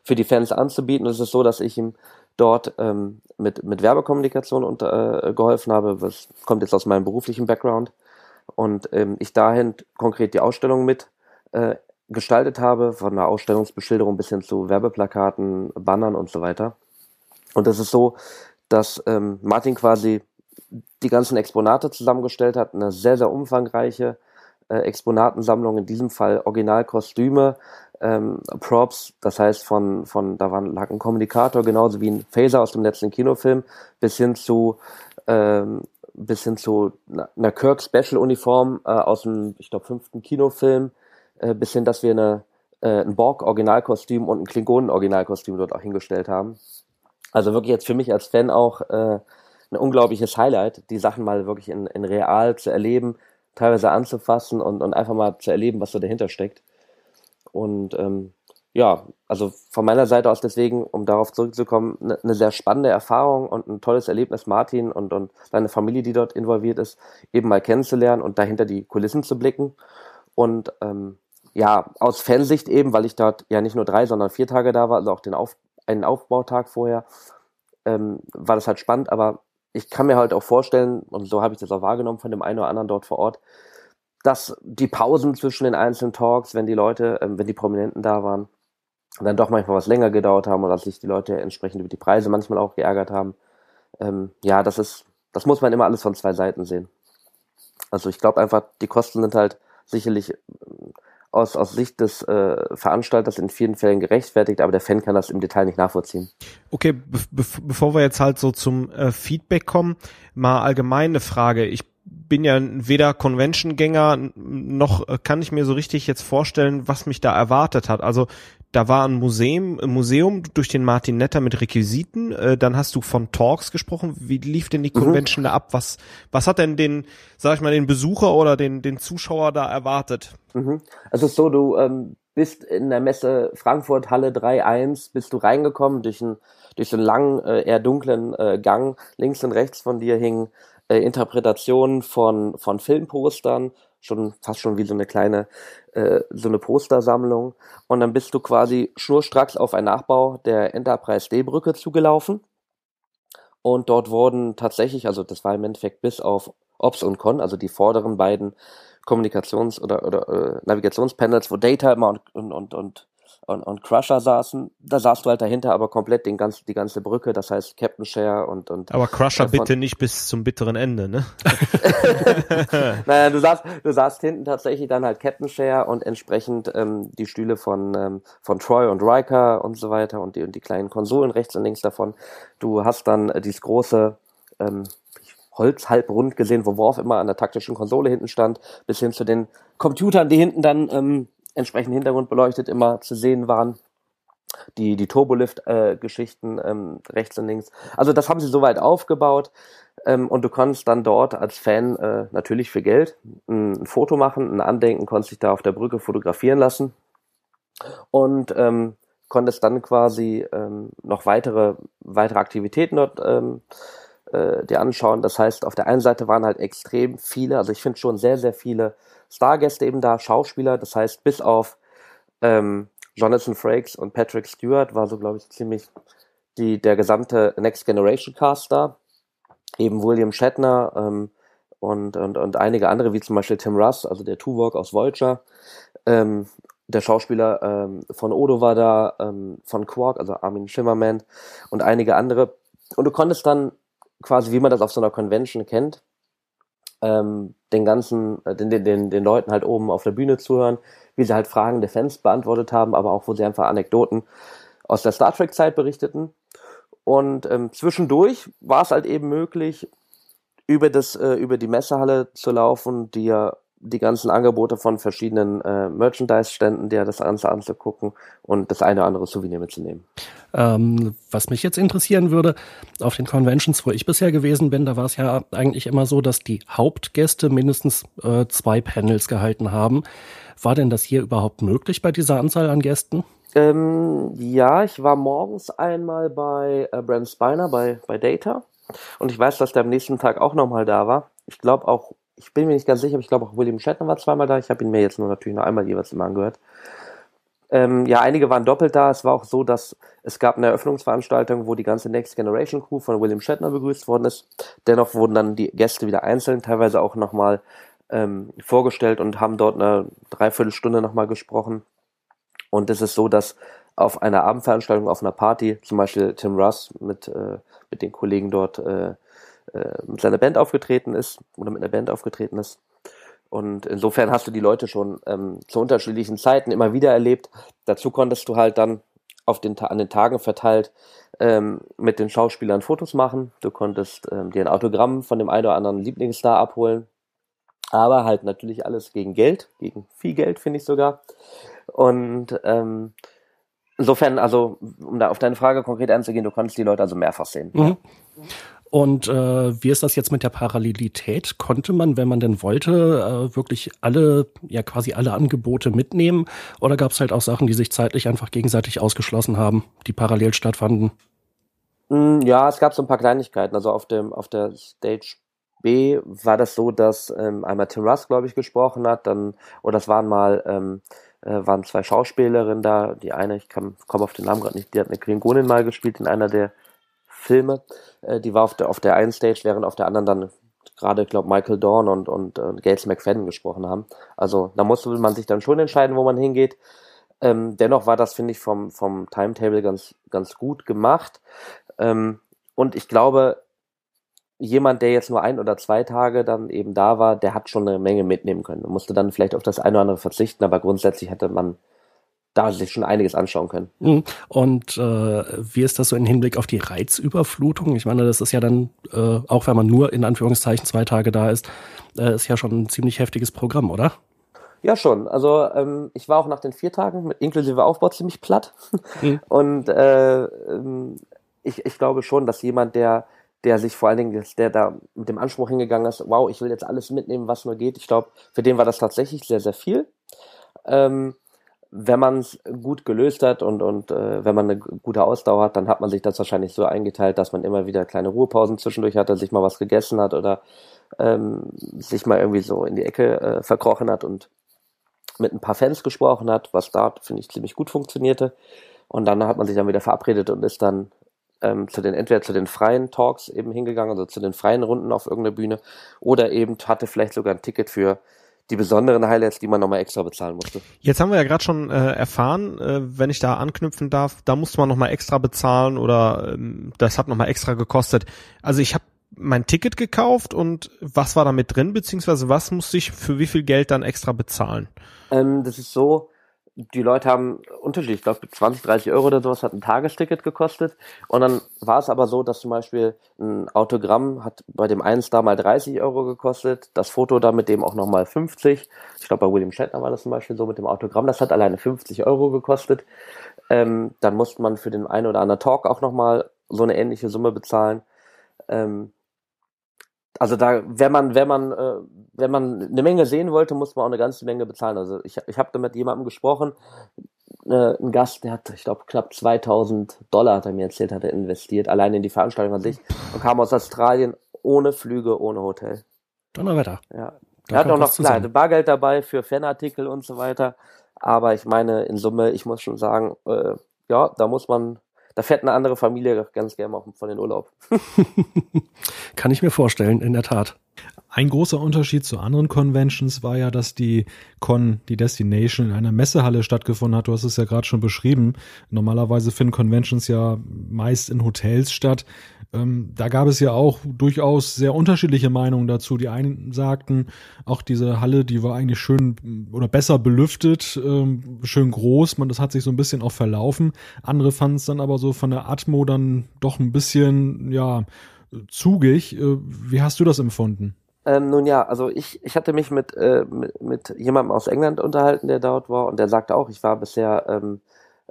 für die Fans anzubieten. Und es ist so, dass ich ihm dort ähm, mit, mit Werbekommunikation unter, äh, geholfen habe. Das kommt jetzt aus meinem beruflichen Background. Und ähm, ich dahin konkret die Ausstellung mit äh, gestaltet habe, von der Ausstellungsbeschilderung bis hin zu Werbeplakaten, Bannern und so weiter. Und es ist so, dass ähm, Martin quasi die ganzen Exponate zusammengestellt hat, eine sehr, sehr umfangreiche äh, Exponatensammlung, in diesem Fall Originalkostüme, ähm, Props, das heißt von, von da war, lag ein Kommunikator, genauso wie ein Phaser aus dem letzten Kinofilm, bis hin zu ähm, bis hin zu einer Kirk Special Uniform äh, aus dem, ich glaube, fünften Kinofilm, äh, bis hin, dass wir eine, äh, ein Borg Originalkostüm und ein Klingonen Originalkostüm dort auch hingestellt haben. Also wirklich jetzt für mich als Fan auch äh, ein unglaubliches Highlight, die Sachen mal wirklich in, in real zu erleben, teilweise anzufassen und, und einfach mal zu erleben, was so dahinter steckt. Und ähm, ja, also von meiner Seite aus deswegen, um darauf zurückzukommen, eine ne sehr spannende Erfahrung und ein tolles Erlebnis, Martin und, und deine Familie, die dort involviert ist, eben mal kennenzulernen und dahinter die Kulissen zu blicken. Und ähm, ja, aus Fansicht eben, weil ich dort ja nicht nur drei, sondern vier Tage da war, also auch den Auf, einen Aufbautag vorher, ähm, war das halt spannend, aber ich kann mir halt auch vorstellen, und so habe ich das auch wahrgenommen von dem einen oder anderen dort vor Ort, dass die Pausen zwischen den einzelnen Talks, wenn die Leute, ähm, wenn die Prominenten da waren, dann doch manchmal was länger gedauert haben oder dass sich die Leute entsprechend über die Preise manchmal auch geärgert haben. Ähm, ja, das ist, das muss man immer alles von zwei Seiten sehen. Also ich glaube einfach, die Kosten sind halt sicherlich aus, aus Sicht des äh, Veranstalters in vielen Fällen gerechtfertigt, aber der Fan kann das im Detail nicht nachvollziehen. Okay, be bevor wir jetzt halt so zum äh, Feedback kommen, mal allgemeine Frage. Ich bin ja weder Convention-Gänger noch äh, kann ich mir so richtig jetzt vorstellen, was mich da erwartet hat. Also da war ein Museum, ein Museum durch den Martin Netter mit Requisiten. Äh, dann hast du von Talks gesprochen. Wie lief denn die mhm. Convention mhm. da ab? Was, was hat denn den, sag ich mal, den Besucher oder den, den Zuschauer da erwartet? Mhm. Also so, du ähm, bist in der Messe Frankfurt Halle 3.1, bist du reingekommen durch einen durch so einen langen, äh, eher dunklen äh, Gang. Links und rechts von dir hingen äh, Interpretationen von, von Filmpostern, schon fast schon wie so eine kleine äh, so eine Postersammlung. Und dann bist du quasi schnurstracks auf einen Nachbau der Enterprise D-Brücke zugelaufen. Und dort wurden tatsächlich, also das war im Endeffekt bis auf Ops und Con, also die vorderen beiden Kommunikations- oder, oder äh, Navigationspanels, wo Data immer und, und, und, und und, und Crusher saßen. Da saßt du halt dahinter aber komplett den ganzen, die ganze Brücke, das heißt Captain Share und, und Aber Crusher bitte nicht bis zum bitteren Ende, ne? naja, du saßt, du saßt hinten tatsächlich dann halt Captain Share und entsprechend ähm, die Stühle von, ähm, von Troy und Riker und so weiter und die, und die kleinen Konsolen rechts und links davon. Du hast dann äh, dieses große ähm, Holz halb rund gesehen, wo Worf immer an der taktischen Konsole hinten stand, bis hin zu den Computern, die hinten dann ähm, entsprechend Hintergrund beleuchtet immer zu sehen waren. Die, die Turbolift-Geschichten äh, ähm, rechts und links. Also das haben sie soweit aufgebaut ähm, und du konntest dann dort als Fan äh, natürlich für Geld ein, ein, Foto machen, ein Andenken, konntest dich da auf der Brücke fotografieren lassen und ähm, konntest dann quasi ähm, noch weitere, weitere Aktivitäten dort ähm, äh, dir anschauen. Das heißt, auf der einen Seite waren halt extrem viele, also ich finde schon sehr, sehr viele Stargäste eben da, Schauspieler, das heißt, bis auf ähm, Jonathan Frakes und Patrick Stewart war so, glaube ich, ziemlich die, der gesamte Next Generation Cast da. Eben William Shatner ähm, und, und, und einige andere, wie zum Beispiel Tim Russ, also der Tuvok aus Vulture. Ähm, der Schauspieler ähm, von Odo war da, ähm, von Quark, also Armin Schimmerman und einige andere. Und du konntest dann quasi, wie man das auf so einer Convention kennt, ähm, den ganzen, äh, den, den, den Leuten halt oben auf der Bühne zuhören, wie sie halt Fragen der Fans beantwortet haben, aber auch wo sie einfach Anekdoten aus der Star Trek-Zeit berichteten. Und ähm, zwischendurch war es halt eben möglich, über das, äh, über die Messehalle zu laufen, die ja die ganzen Angebote von verschiedenen äh, Merchandise-Ständen, dir das Ganze anzugucken und das eine oder andere Souvenir mitzunehmen. Ähm, was mich jetzt interessieren würde, auf den Conventions, wo ich bisher gewesen bin, da war es ja eigentlich immer so, dass die Hauptgäste mindestens äh, zwei Panels gehalten haben. War denn das hier überhaupt möglich bei dieser Anzahl an Gästen? Ähm, ja, ich war morgens einmal bei äh, Brent Spiner bei, bei Data und ich weiß, dass der am nächsten Tag auch nochmal da war. Ich glaube auch ich bin mir nicht ganz sicher, aber ich glaube auch William Shatner war zweimal da. Ich habe ihn mir jetzt nur natürlich nur einmal jeweils immer angehört. Ähm, ja, einige waren doppelt da. Es war auch so, dass es gab eine Eröffnungsveranstaltung, wo die ganze Next Generation Crew von William Shatner begrüßt worden ist. Dennoch wurden dann die Gäste wieder einzeln, teilweise auch nochmal ähm, vorgestellt und haben dort eine Dreiviertelstunde nochmal gesprochen. Und es ist so, dass auf einer Abendveranstaltung, auf einer Party, zum Beispiel Tim Russ mit, äh, mit den Kollegen dort äh, äh, mit seiner Band aufgetreten ist oder mit einer Band aufgetreten ist. Und insofern hast du die Leute schon ähm, zu unterschiedlichen Zeiten immer wieder erlebt. Dazu konntest du halt dann auf den, an den Tagen verteilt ähm, mit den Schauspielern Fotos machen. Du konntest ähm, dir ein Autogramm von dem einen oder anderen Lieblingsstar abholen. Aber halt natürlich alles gegen Geld, gegen viel Geld, finde ich sogar. Und ähm, insofern, also um da auf deine Frage konkret einzugehen, du konntest die Leute also mehrfach sehen. Mhm. Und äh, wie ist das jetzt mit der Parallelität? Konnte man, wenn man denn wollte, äh, wirklich alle, ja quasi alle Angebote mitnehmen? Oder gab es halt auch Sachen, die sich zeitlich einfach gegenseitig ausgeschlossen haben, die parallel stattfanden? Mm, ja, es gab so ein paar Kleinigkeiten. Also auf dem auf der Stage B war das so, dass ähm, einmal Tim Russ, glaube ich, gesprochen hat, dann oder das waren mal ähm, äh, waren zwei Schauspielerinnen da. Die eine, ich komme auf den Namen gerade nicht, die hat eine Klingonin mal gespielt in einer der Filme. Äh, die war auf der, auf der einen Stage, während auf der anderen dann gerade, glaube Michael Dorn und, und, und Gates McFadden gesprochen haben. Also da musste man sich dann schon entscheiden, wo man hingeht. Ähm, dennoch war das, finde ich, vom, vom Timetable ganz, ganz gut gemacht. Ähm, und ich glaube, jemand, der jetzt nur ein oder zwei Tage dann eben da war, der hat schon eine Menge mitnehmen können. Musste dann vielleicht auf das eine oder andere verzichten, aber grundsätzlich hätte man da sich schon einiges anschauen können. Mhm. Und äh, wie ist das so im Hinblick auf die Reizüberflutung? Ich meine, das ist ja dann, äh, auch wenn man nur in Anführungszeichen zwei Tage da ist, äh, ist ja schon ein ziemlich heftiges Programm, oder? Ja, schon. Also ähm, ich war auch nach den vier Tagen mit inklusive Aufbau ziemlich platt. Mhm. Und äh, ähm, ich, ich glaube schon, dass jemand, der der sich vor allen Dingen, der da mit dem Anspruch hingegangen ist, wow, ich will jetzt alles mitnehmen, was nur geht. Ich glaube, für den war das tatsächlich sehr, sehr viel. Ähm, wenn man es gut gelöst hat und, und äh, wenn man eine gute Ausdauer hat, dann hat man sich das wahrscheinlich so eingeteilt, dass man immer wieder kleine Ruhepausen zwischendurch hatte, sich mal was gegessen hat oder ähm, sich mal irgendwie so in die Ecke äh, verkrochen hat und mit ein paar Fans gesprochen hat, was da, finde ich, ziemlich gut funktionierte. Und dann hat man sich dann wieder verabredet und ist dann ähm, zu den, entweder zu den freien Talks eben hingegangen, also zu den freien Runden auf irgendeiner Bühne, oder eben hatte vielleicht sogar ein Ticket für die besonderen Highlights, die man nochmal extra bezahlen musste. Jetzt haben wir ja gerade schon äh, erfahren, äh, wenn ich da anknüpfen darf, da musste man nochmal extra bezahlen oder ähm, das hat nochmal extra gekostet. Also ich habe mein Ticket gekauft und was war da mit drin, beziehungsweise was musste ich für wie viel Geld dann extra bezahlen? Ähm, das ist so, die Leute haben unterschiedlich, ich glaube 20, 30 Euro oder sowas hat ein Tagesticket gekostet. Und dann war es aber so, dass zum Beispiel ein Autogramm hat bei dem einen Star mal 30 Euro gekostet, das Foto da mit dem auch nochmal 50. Ich glaube bei William Shatner war das zum Beispiel so mit dem Autogramm, das hat alleine 50 Euro gekostet. Ähm, dann musste man für den einen oder anderen Talk auch nochmal so eine ähnliche Summe bezahlen. Ähm, also da, wenn man, wenn man, äh, wenn man eine Menge sehen wollte, muss man auch eine ganze Menge bezahlen. Also ich, ich habe da mit jemandem gesprochen, äh, ein Gast, der hat, ich glaube, knapp 2000 Dollar, hat er mir erzählt, hat er investiert, allein in die Veranstaltung an sich und kam aus Australien ohne Flüge, ohne Hotel. Donnerwetter. Ja. Da er hat auch noch klar, Bargeld dabei für Fanartikel und so weiter. Aber ich meine, in Summe, ich muss schon sagen, äh, ja, da muss man da fährt eine andere Familie ganz gerne auch von den Urlaub. Kann ich mir vorstellen, in der Tat. Ein großer Unterschied zu anderen Conventions war ja, dass die Con, die Destination in einer Messehalle stattgefunden hat. Du hast es ja gerade schon beschrieben. Normalerweise finden Conventions ja meist in Hotels statt. Ähm, da gab es ja auch durchaus sehr unterschiedliche Meinungen dazu. Die einen sagten, auch diese Halle, die war eigentlich schön oder besser belüftet, ähm, schön groß. Man, das hat sich so ein bisschen auch verlaufen. Andere fanden es dann aber so von der Atmo dann doch ein bisschen, ja, zugig. Äh, wie hast du das empfunden? Ähm, nun ja, also ich, ich hatte mich mit, äh, mit, mit jemandem aus England unterhalten, der dort war, und der sagte auch, ich war bisher ähm,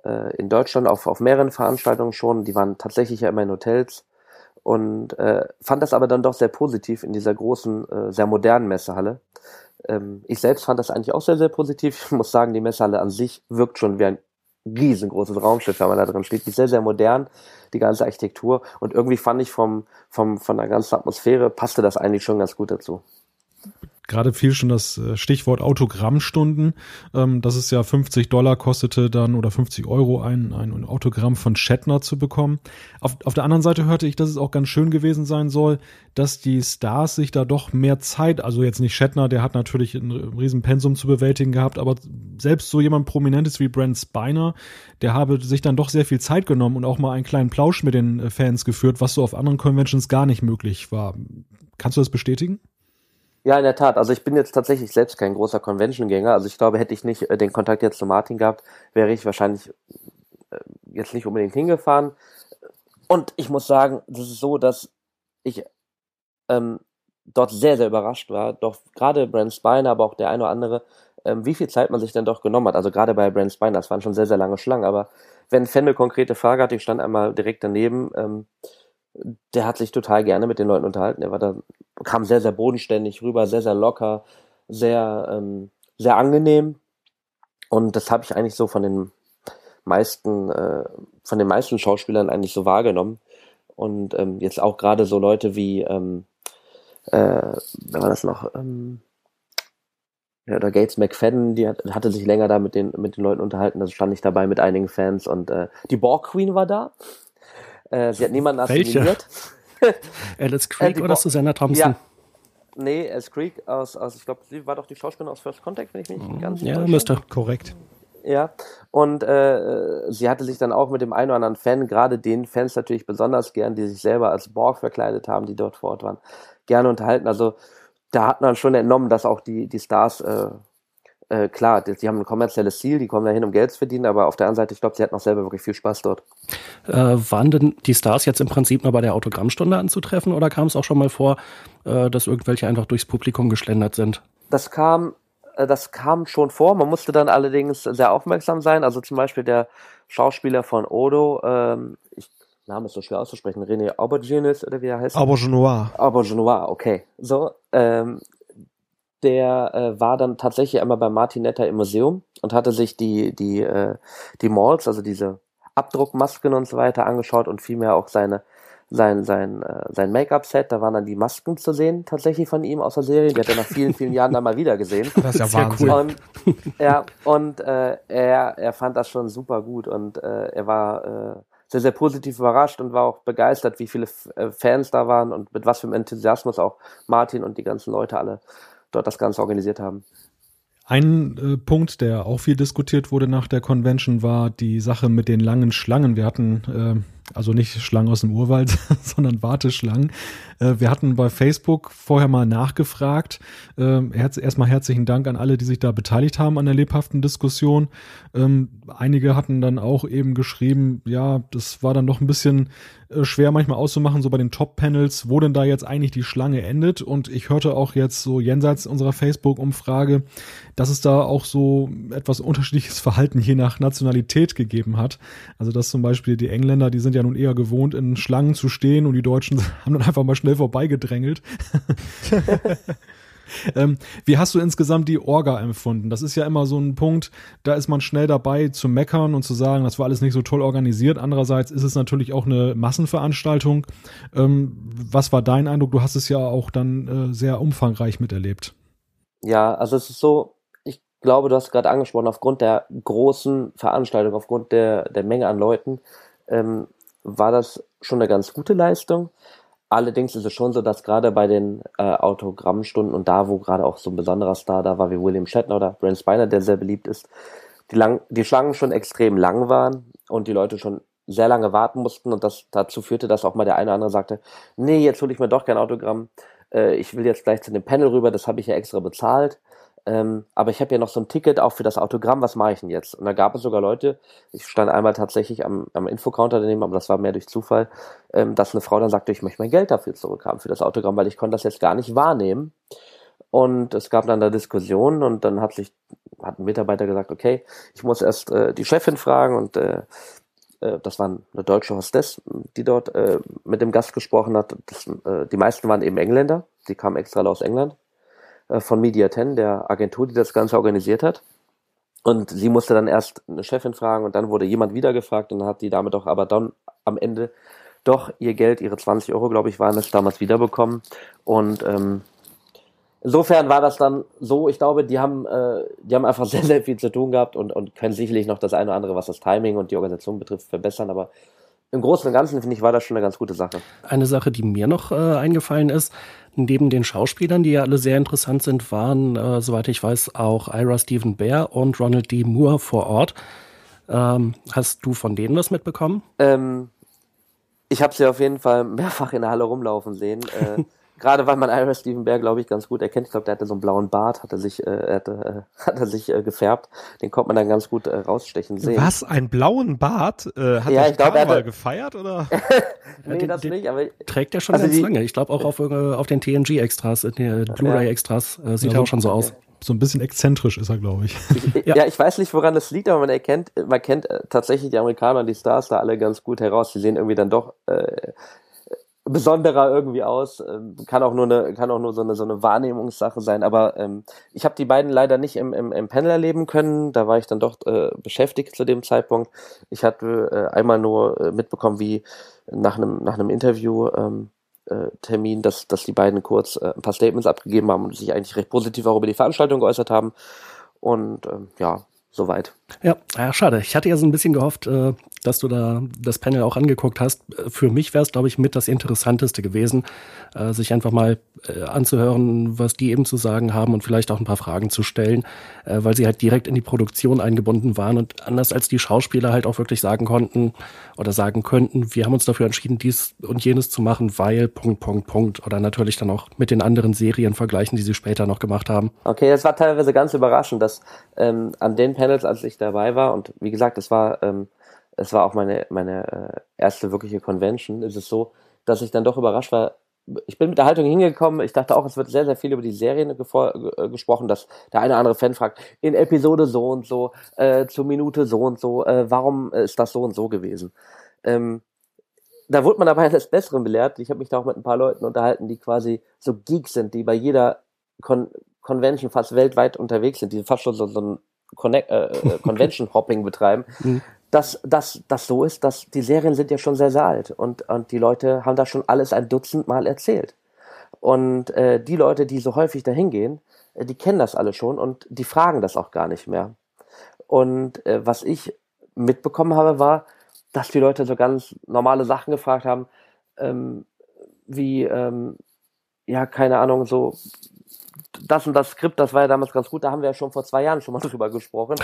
äh, in Deutschland auf, auf mehreren Veranstaltungen schon, die waren tatsächlich ja immer in Hotels und äh, fand das aber dann doch sehr positiv in dieser großen, äh, sehr modernen Messehalle. Ähm, ich selbst fand das eigentlich auch sehr, sehr positiv. Ich muss sagen, die Messehalle an sich wirkt schon wie ein riesengroßes Raumschiff, wenn man da drin steht. Die ist sehr, sehr modern, die ganze Architektur. Und irgendwie fand ich vom, vom, von der ganzen Atmosphäre passte das eigentlich schon ganz gut dazu gerade fiel schon das äh, Stichwort Autogrammstunden, ähm, dass es ja 50 Dollar kostete dann oder 50 Euro ein, ein Autogramm von Shatner zu bekommen. Auf, auf der anderen Seite hörte ich, dass es auch ganz schön gewesen sein soll, dass die Stars sich da doch mehr Zeit, also jetzt nicht Shatner, der hat natürlich ein riesen Pensum zu bewältigen gehabt, aber selbst so jemand Prominentes wie Brent Spiner, der habe sich dann doch sehr viel Zeit genommen und auch mal einen kleinen Plausch mit den äh, Fans geführt, was so auf anderen Conventions gar nicht möglich war. Kannst du das bestätigen? Ja, in der Tat. Also ich bin jetzt tatsächlich selbst kein großer Convention-Gänger. Also ich glaube, hätte ich nicht äh, den Kontakt jetzt zu Martin gehabt, wäre ich wahrscheinlich äh, jetzt nicht unbedingt hingefahren. Und ich muss sagen, das ist so, dass ich ähm, dort sehr, sehr überrascht war. Doch gerade Brent Spiner, aber auch der eine oder andere, ähm, wie viel Zeit man sich denn doch genommen hat. Also gerade bei Brent Spiner, das waren schon sehr, sehr lange Schlangen, aber wenn eine konkrete Frage hatte, ich stand einmal direkt daneben, ähm, der hat sich total gerne mit den Leuten unterhalten. Er war da, kam sehr, sehr bodenständig rüber, sehr, sehr locker, sehr, ähm, sehr angenehm. Und das habe ich eigentlich so von den meisten, äh, von den meisten Schauspielern eigentlich so wahrgenommen. Und ähm, jetzt auch gerade so Leute wie, ähm, äh, wer war das noch? Ähm, ja, oder Gates McFadden, die hat, hatte sich länger da mit den, mit den Leuten unterhalten, da stand ich dabei mit einigen Fans und äh, die Borg Queen war da. Äh, sie hat niemanden assimiliert. Alice Creek äh, oder Susanna Thompson? Ja. Nee, Alice Creek aus, aus ich glaube, sie war doch die Schauspielerin aus First Contact, wenn ich mich nicht ganz Ja, müsste. Korrekt. Ja, und äh, sie hatte sich dann auch mit dem einen oder anderen Fan, gerade den Fans natürlich besonders gern, die sich selber als Borg verkleidet haben, die dort vor Ort waren, gerne unterhalten. Also da hat man schon entnommen, dass auch die, die Stars, äh, klar, die, die haben ein kommerzielles Ziel, die kommen dahin, um Geld zu verdienen, aber auf der anderen Seite, ich glaube, sie hatten auch selber wirklich viel Spaß dort. Äh, waren denn die Stars jetzt im Prinzip nur bei der Autogrammstunde anzutreffen oder kam es auch schon mal vor, äh, dass irgendwelche einfach durchs Publikum geschlendert sind? Das kam äh, das kam schon vor. Man musste dann allerdings sehr aufmerksam sein. Also zum Beispiel der Schauspieler von Odo, ähm, ich, Name ist so schwer auszusprechen, René Aubergines oder wie er heißt. Aubergenois. Aubergenois, okay. So, ähm, der äh, war dann tatsächlich einmal bei Martin Netter im Museum und hatte sich die, die, äh, die Malls, also diese Abdruckmasken und so weiter angeschaut und vielmehr auch seine sein, sein, äh, sein Make-up-Set, da waren dann die Masken zu sehen, tatsächlich von ihm aus der Serie. Die hat er nach vielen, vielen Jahren dann mal wieder gesehen. Das ist ja Wahnsinn. Cool. Und, ja, und äh, er, er fand das schon super gut und äh, er war äh, sehr, sehr positiv überrascht und war auch begeistert, wie viele äh, Fans da waren und mit was für einem Enthusiasmus auch Martin und die ganzen Leute alle dort das Ganze organisiert haben. Ein äh, Punkt, der auch viel diskutiert wurde nach der Convention, war die Sache mit den langen Schlangen. Wir hatten äh, also nicht Schlangen aus dem Urwald, sondern Warteschlangen. Äh, wir hatten bei Facebook vorher mal nachgefragt. Äh, erstmal herzlichen Dank an alle, die sich da beteiligt haben an der lebhaften Diskussion. Ähm, einige hatten dann auch eben geschrieben, ja, das war dann noch ein bisschen äh, schwer manchmal auszumachen, so bei den Top-Panels, wo denn da jetzt eigentlich die Schlange endet. Und ich hörte auch jetzt so jenseits unserer Facebook-Umfrage, dass es da auch so etwas unterschiedliches Verhalten je nach Nationalität gegeben hat. Also dass zum Beispiel die Engländer, die sind ja nun eher gewohnt, in Schlangen zu stehen und die Deutschen haben dann einfach mal schnell vorbeigedrängelt. Ähm, wie hast du insgesamt die Orga empfunden? Das ist ja immer so ein Punkt, da ist man schnell dabei zu meckern und zu sagen, das war alles nicht so toll organisiert. Andererseits ist es natürlich auch eine Massenveranstaltung. Ähm, was war dein Eindruck? Du hast es ja auch dann äh, sehr umfangreich miterlebt. Ja, also es ist so, ich glaube, du hast gerade angesprochen, aufgrund der großen Veranstaltung, aufgrund der, der Menge an Leuten, ähm, war das schon eine ganz gute Leistung. Allerdings ist es schon so, dass gerade bei den äh, Autogrammstunden und da, wo gerade auch so ein besonderer Star da war, wie William Shatner oder Brent Spiner, der sehr beliebt ist, die, lang, die Schlangen schon extrem lang waren und die Leute schon sehr lange warten mussten und das dazu führte, dass auch mal der eine oder andere sagte, nee, jetzt hole ich mir doch kein Autogramm, äh, ich will jetzt gleich zu dem Panel rüber, das habe ich ja extra bezahlt. Ähm, aber ich habe ja noch so ein Ticket auch für das Autogramm, was mache ich denn jetzt? Und da gab es sogar Leute, ich stand einmal tatsächlich am, am Infocounter daneben, aber das war mehr durch Zufall, ähm, dass eine Frau dann sagte, ich möchte mein Geld dafür zurückhaben, für das Autogramm, weil ich konnte das jetzt gar nicht wahrnehmen. Und es gab dann da Diskussionen und dann hat sich, hat ein Mitarbeiter gesagt, okay, ich muss erst äh, die Chefin fragen und äh, äh das war eine deutsche Hostess, die dort äh, mit dem Gast gesprochen hat. Das, äh, die meisten waren eben Engländer, die kamen extra aus England. Äh, von Media 10, der Agentur, die das Ganze organisiert hat. Und sie musste dann erst eine Chefin fragen und dann wurde jemand wieder gefragt und dann hat die Dame doch aber dann am Ende doch ihr Geld, ihre 20 Euro, glaube ich, waren es damals wiederbekommen. Und ähm, insofern war das dann so, ich glaube, die haben, äh, die haben einfach sehr, sehr viel zu tun gehabt und, und können sicherlich noch das eine oder andere, was das Timing und die Organisation betrifft, verbessern, aber im Großen und Ganzen, finde ich, war das schon eine ganz gute Sache. Eine Sache, die mir noch äh, eingefallen ist, neben den Schauspielern, die ja alle sehr interessant sind, waren, äh, soweit ich weiß, auch Ira Stephen Bear und Ronald D. Moore vor Ort. Ähm, hast du von denen was mitbekommen? Ähm, ich habe sie auf jeden Fall mehrfach in der Halle rumlaufen sehen. Äh, Gerade weil man Ira Steven Bear, glaube ich, ganz gut erkennt. Ich glaube, der hatte so einen blauen Bart, hat er sich, äh, hatte, äh, hat er sich äh, gefärbt. Den konnte man dann ganz gut äh, rausstechen sehen. Was? Einen blauen Bart? Äh, hat ja, ich glaube, er hatte... gefeiert oder? nee, den, das den nicht, aber trägt er schon also ganz die... lange. Ich glaube auch auf, äh, auf den TNG-Extras, den Blu-ray-Extras äh, sieht ja, er auch schon so aus. so ein bisschen exzentrisch ist er, glaube ich. ich ja. ja. ich weiß nicht, woran das liegt, aber man erkennt, man kennt äh, tatsächlich die Amerikaner, die Stars da alle ganz gut heraus. Die sehen irgendwie dann doch äh, besonderer irgendwie aus. Ähm, kann auch nur eine, kann auch nur so eine so eine Wahrnehmungssache sein. Aber ähm, ich habe die beiden leider nicht im, im, im Panel erleben können. Da war ich dann doch äh, beschäftigt zu dem Zeitpunkt. Ich hatte äh, einmal nur äh, mitbekommen, wie nach einem nach einem Interview ähm, äh, Termin, dass, dass die beiden kurz äh, ein paar Statements abgegeben haben und sich eigentlich recht positiv auch über die Veranstaltung geäußert haben. Und ähm, ja, soweit. Ja, ja, schade. Ich hatte ja so ein bisschen gehofft, äh, dass du da das Panel auch angeguckt hast. Für mich wäre es, glaube ich, mit das Interessanteste gewesen, äh, sich einfach mal äh, anzuhören, was die eben zu sagen haben und vielleicht auch ein paar Fragen zu stellen, äh, weil sie halt direkt in die Produktion eingebunden waren und anders als die Schauspieler halt auch wirklich sagen konnten oder sagen könnten, wir haben uns dafür entschieden, dies und jenes zu machen, weil Punkt, Punkt, Punkt. Oder natürlich dann auch mit den anderen Serien vergleichen, die sie später noch gemacht haben. Okay, das war teilweise ganz überraschend, dass ähm, an den Panels, als ich dabei war, und wie gesagt, es war ähm, es war auch meine, meine äh, erste wirkliche Convention, ist es so, dass ich dann doch überrascht war. Ich bin mit der Haltung hingekommen, ich dachte auch, es wird sehr, sehr viel über die Serien äh, gesprochen, dass der eine oder andere Fan fragt, in Episode so und so, äh, zur Minute so und so, äh, warum ist das so und so gewesen? Ähm, da wurde man aber eines Besseren belehrt. Ich habe mich da auch mit ein paar Leuten unterhalten, die quasi so Geeks sind, die bei jeder Con Convention fast weltweit unterwegs sind, die fast schon so, so ein Connect, äh, äh Convention-Hopping betreiben. Mhm dass das das so ist, dass die Serien sind ja schon sehr, sehr alt und, und die Leute haben da schon alles ein Dutzend Mal erzählt. Und äh, die Leute, die so häufig dahin gehen, äh, die kennen das alle schon und die fragen das auch gar nicht mehr. Und äh, was ich mitbekommen habe, war, dass die Leute so ganz normale Sachen gefragt haben, ähm, wie, ähm, ja, keine Ahnung, so, das und das Skript, das war ja damals ganz gut, da haben wir ja schon vor zwei Jahren schon mal drüber gesprochen.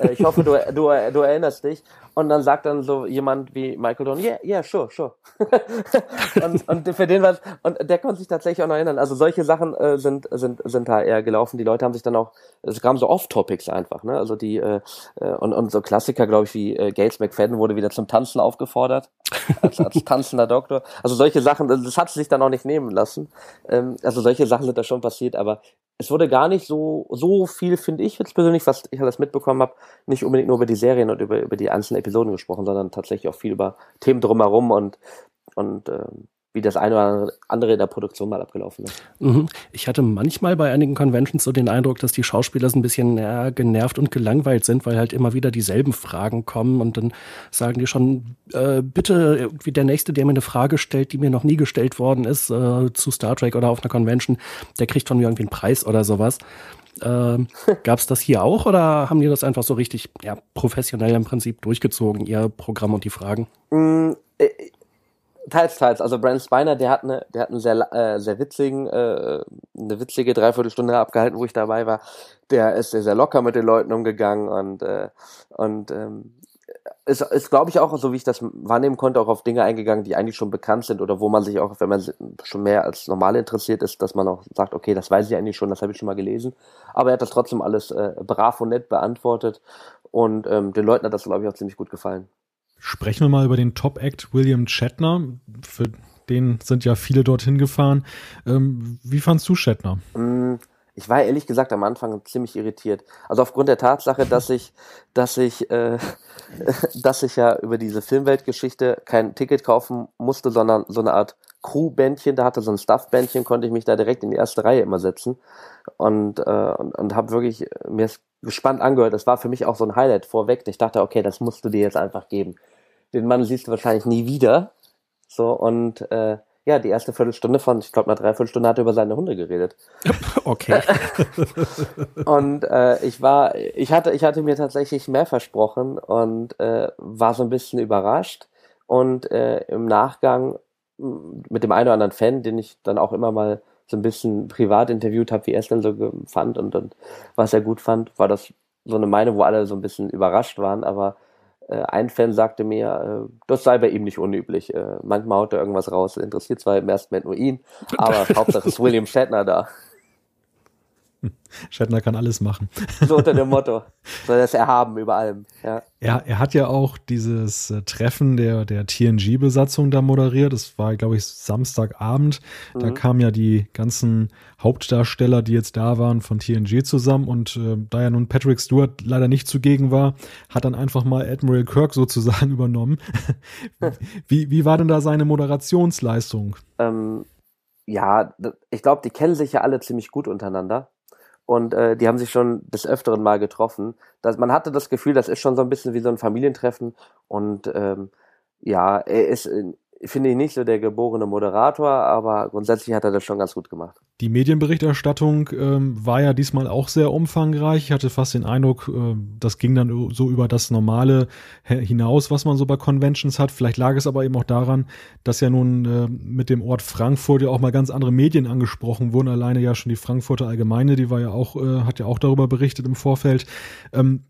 Äh, ich hoffe, du, du, du erinnerst dich. Und dann sagt dann so jemand wie Michael Don, yeah, yeah, sure, sure. und, und für den war und der konnte sich tatsächlich auch noch erinnern. Also solche Sachen äh, sind, sind, sind da eher gelaufen. Die Leute haben sich dann auch, es kamen so Off-Topics einfach, ne? Also die, äh, äh, und, und so Klassiker, glaube ich, wie äh, Gates McFadden wurde wieder zum Tanzen aufgefordert. Als, als tanzender Doktor. Also solche Sachen, das hat sich dann auch nicht nehmen lassen. Ähm, also solche Sachen sind da schon passiert, aber es wurde gar nicht so, so viel, finde ich jetzt persönlich, was ich alles mitbekommen habe, nicht unbedingt nur über die Serien und über, über die einzelnen Episoden gesprochen, sondern tatsächlich auch viel über Themen drumherum und, und ähm, wie das eine oder andere in der Produktion mal abgelaufen ist. Mhm. Ich hatte manchmal bei einigen Conventions so den Eindruck, dass die Schauspieler so ein bisschen ja, genervt und gelangweilt sind, weil halt immer wieder dieselben Fragen kommen und dann sagen die schon, äh, bitte irgendwie der Nächste, der mir eine Frage stellt, die mir noch nie gestellt worden ist, äh, zu Star Trek oder auf einer Convention, der kriegt von mir irgendwie einen Preis oder sowas. Äh, Gab es das hier auch oder haben die das einfach so richtig ja, professionell im Prinzip durchgezogen, ihr Programm und die Fragen? Mm, äh, Teils, teils. Also Brent Spiner, der hat eine, der hat einen sehr, äh, sehr witzigen, äh, eine witzige Dreiviertelstunde abgehalten, wo ich dabei war. Der ist sehr, sehr locker mit den Leuten umgegangen und äh, und ähm, ist, ist glaube ich auch, so wie ich das wahrnehmen konnte, auch auf Dinge eingegangen, die eigentlich schon bekannt sind oder wo man sich auch, wenn man schon mehr als normal interessiert ist, dass man auch sagt, okay, das weiß ich eigentlich schon, das habe ich schon mal gelesen. Aber er hat das trotzdem alles äh, brav und nett beantwortet und ähm, den Leuten hat das, glaube ich, auch ziemlich gut gefallen. Sprechen wir mal über den Top-Act William Shatner. Für den sind ja viele dorthin gefahren. Ähm, wie fandst du Shatner? Mm, ich war ehrlich gesagt am Anfang ziemlich irritiert. Also aufgrund der Tatsache, dass ich, dass ich, äh, dass ich ja über diese Filmweltgeschichte kein Ticket kaufen musste, sondern so eine Art Crew-Bändchen, da hatte so ein Stuff-Bändchen, konnte ich mich da direkt in die erste Reihe immer setzen und, äh, und, und habe wirklich mir gespannt angehört. Das war für mich auch so ein Highlight vorweg. Ich dachte, okay, das musst du dir jetzt einfach geben den Mann siehst du wahrscheinlich nie wieder. So, und äh, ja, die erste Viertelstunde von, ich glaube, nach Dreiviertelstunde hat er über seine Hunde geredet. Okay. und äh, ich war, ich hatte, ich hatte mir tatsächlich mehr versprochen und äh, war so ein bisschen überrascht. Und äh, im Nachgang mit dem einen oder anderen Fan, den ich dann auch immer mal so ein bisschen privat interviewt habe, wie er es dann so fand und, und was er gut fand, war das so eine Meinung, wo alle so ein bisschen überrascht waren, aber ein Fan sagte mir, äh, das sei bei ihm nicht unüblich. Äh, manchmal haut er irgendwas raus, interessiert zwar im ersten Moment nur ihn, aber Hauptsache ist William Shatner da. Shatner kann alles machen. So unter dem Motto. Soll das erhaben über allem, ja. Er, er hat ja auch dieses äh, Treffen der, der TNG-Besatzung da moderiert. Das war, glaube ich, Samstagabend. Da Mhm. kamen ja die ganzen Hauptdarsteller, die jetzt da waren, von TNG zusammen. Und äh, da ja nun Patrick Stewart leider nicht zugegen war, hat dann einfach mal Admiral Kirk sozusagen übernommen. wie, wie war denn da seine Moderationsleistung? Ähm, ja, ich glaube, die kennen sich ja alle ziemlich gut untereinander. Und äh, die haben sich schon des Öfteren mal getroffen. Das, man hatte das Gefühl, das ist schon so ein bisschen wie so ein Familientreffen. Und ähm, ja, er ist, finde ich, nicht so der geborene Moderator, aber grundsätzlich hat er das schon ganz gut gemacht. Die Medienberichterstattung ähm, war ja diesmal auch sehr umfangreich. Ich hatte fast den Eindruck, äh, das ging dann so über das Normale hinaus, was man so bei Conventions hat. Vielleicht lag es aber eben auch daran, dass ja nun äh, mit dem Ort Frankfurt ja auch mal ganz andere Medien angesprochen wurden. Alleine ja schon die Frankfurter Allgemeine, die war ja auch, äh, hat ja auch darüber berichtet im Vorfeld. Ähm,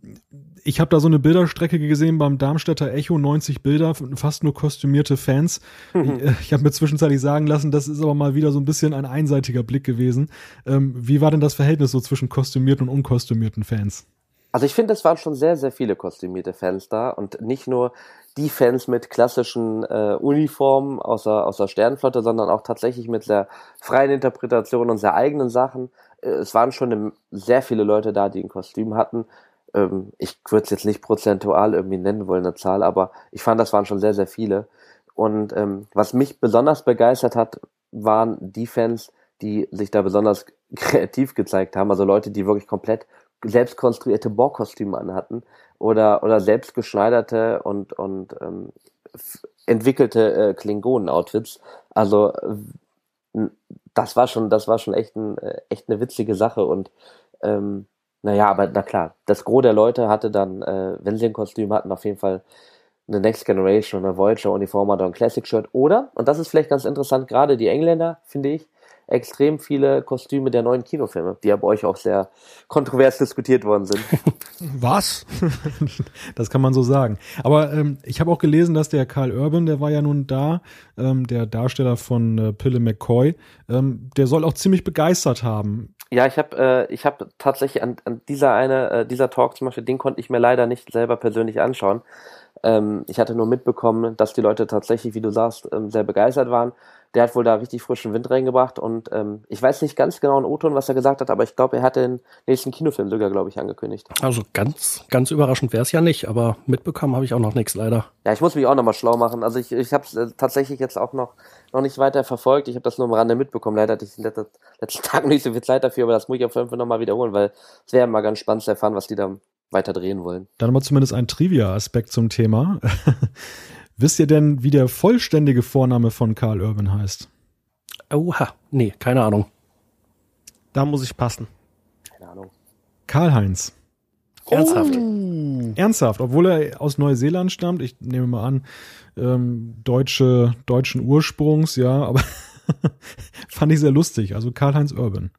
ich habe da so eine Bilderstrecke gesehen beim Darmstädter Echo, 90 Bilder, fast nur kostümierte Fans. Ich, äh, ich habe mir zwischenzeitlich sagen lassen, das ist aber mal wieder so ein bisschen ein einseitiger Blick gewesen. Ähm, wie war denn das Verhältnis so zwischen kostümierten und unkostümierten Fans? Also ich finde, es waren schon sehr, sehr viele kostümierte Fans da und nicht nur die Fans mit klassischen äh, Uniformen aus der, aus der Sternenflotte, sondern auch tatsächlich mit sehr freien Interpretationen und sehr eigenen Sachen. Äh, es waren schon sehr viele Leute da, die ein Kostüm hatten. Ähm, ich würde es jetzt nicht prozentual irgendwie nennen wollen, eine Zahl, aber ich fand, das waren schon sehr, sehr viele. Und ähm, was mich besonders begeistert hat, waren die Fans, die sich da besonders kreativ gezeigt haben. Also Leute, die wirklich komplett selbst konstruierte Borg-Kostüme anhatten oder, oder selbst geschneiderte und, und ähm, entwickelte äh, Klingonen-Outfits. Also das war schon, das war schon echt, ein, äh, echt eine witzige Sache und ähm, naja, aber na klar, das Gros der Leute hatte dann, äh, wenn sie ein Kostüm hatten, auf jeden Fall eine Next Generation, eine Voyager-Uniform oder ein Classic-Shirt. Oder, und das ist vielleicht ganz interessant, gerade die Engländer, finde ich, extrem viele Kostüme der neuen Kinofilme, die ja bei euch auch sehr kontrovers diskutiert worden sind. Was? Das kann man so sagen. Aber ähm, ich habe auch gelesen, dass der Karl Urban, der war ja nun da, ähm, der Darsteller von äh, Pille McCoy, ähm, der soll auch ziemlich begeistert haben. Ja, ich habe äh, ich habe tatsächlich an, an dieser eine äh, dieser Talk zum Beispiel, den konnte ich mir leider nicht selber persönlich anschauen. Ähm, ich hatte nur mitbekommen, dass die Leute tatsächlich, wie du sagst, ähm, sehr begeistert waren. Der hat wohl da richtig frischen Wind reingebracht und ähm, ich weiß nicht ganz genau in O-Ton, was er gesagt hat, aber ich glaube, er hat den nächsten Kinofilm sogar, glaube ich, angekündigt. Also ganz, ganz überraschend wäre es ja nicht, aber mitbekommen habe ich auch noch nichts leider. Ja, ich muss mich auch nochmal schlau machen. Also ich, ich habe es äh, tatsächlich jetzt auch noch, noch nicht weiter verfolgt. Ich habe das nur am Rande mitbekommen. Leider hatte ich in den letzten, letzten Tagen nicht so viel Zeit dafür, aber das muss ich auf jeden Fall nochmal wiederholen, weil es wäre mal ganz spannend zu erfahren, was die da weiter drehen wollen. Dann aber zumindest ein Trivia-Aspekt zum Thema. Wisst ihr denn, wie der vollständige Vorname von Karl Urban heißt? Oha, nee, keine Ahnung. Da muss ich passen. Keine Ahnung. Karl-Heinz. Ernsthaft. Ernsthaft, obwohl er aus Neuseeland stammt, ich nehme mal an, ähm, deutsche, deutschen Ursprungs, ja, aber fand ich sehr lustig. Also Karl-Heinz Urban.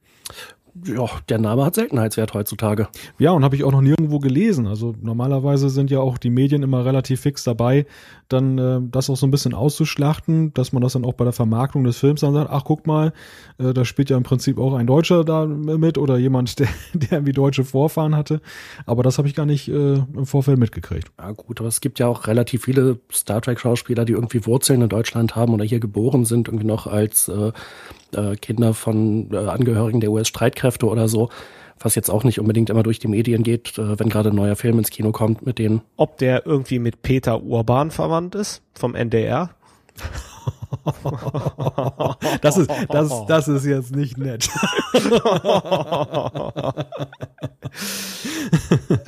Ja, der Name hat Seltenheitswert heutzutage. Ja, und habe ich auch noch nirgendwo gelesen. Also normalerweise sind ja auch die Medien immer relativ fix dabei, dann äh, das auch so ein bisschen auszuschlachten, dass man das dann auch bei der Vermarktung des Films dann sagt, ach guck mal, äh, da spielt ja im Prinzip auch ein Deutscher da mit oder jemand, der, der irgendwie deutsche Vorfahren hatte. Aber das habe ich gar nicht äh, im Vorfeld mitgekriegt. Ja gut, aber es gibt ja auch relativ viele Star Trek-Schauspieler, die irgendwie Wurzeln in Deutschland haben oder hier geboren sind, irgendwie noch als äh, Kinder von äh, Angehörigen der US-Streitkräfte oder so, was jetzt auch nicht unbedingt immer durch die Medien geht, äh, wenn gerade ein neuer Film ins Kino kommt mit denen. Ob der irgendwie mit Peter Urban verwandt ist, vom NDR? Das ist, das, das ist jetzt nicht nett.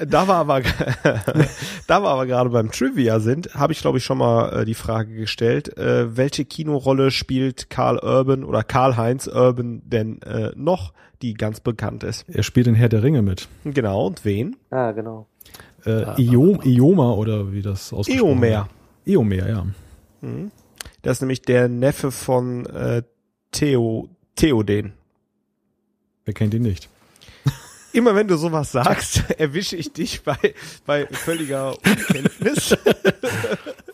da wir aber, da wir aber gerade beim Trivia sind, habe ich glaube ich schon mal äh, die Frage gestellt, äh, welche Kinorolle spielt Karl Urban oder Karl-Heinz Urban denn äh, noch, die ganz bekannt ist? Er spielt in Herr der Ringe mit. Genau, und wen? Ah, genau. Äh, Iom, Ioma oder wie das ausgesprochen Eomer. wird. Eomer, ja. Das ist nämlich der Neffe von äh, Theo, Theoden. Wer kennt ihn nicht? Immer wenn du sowas sagst, erwische ich dich bei, bei völliger Unkenntnis.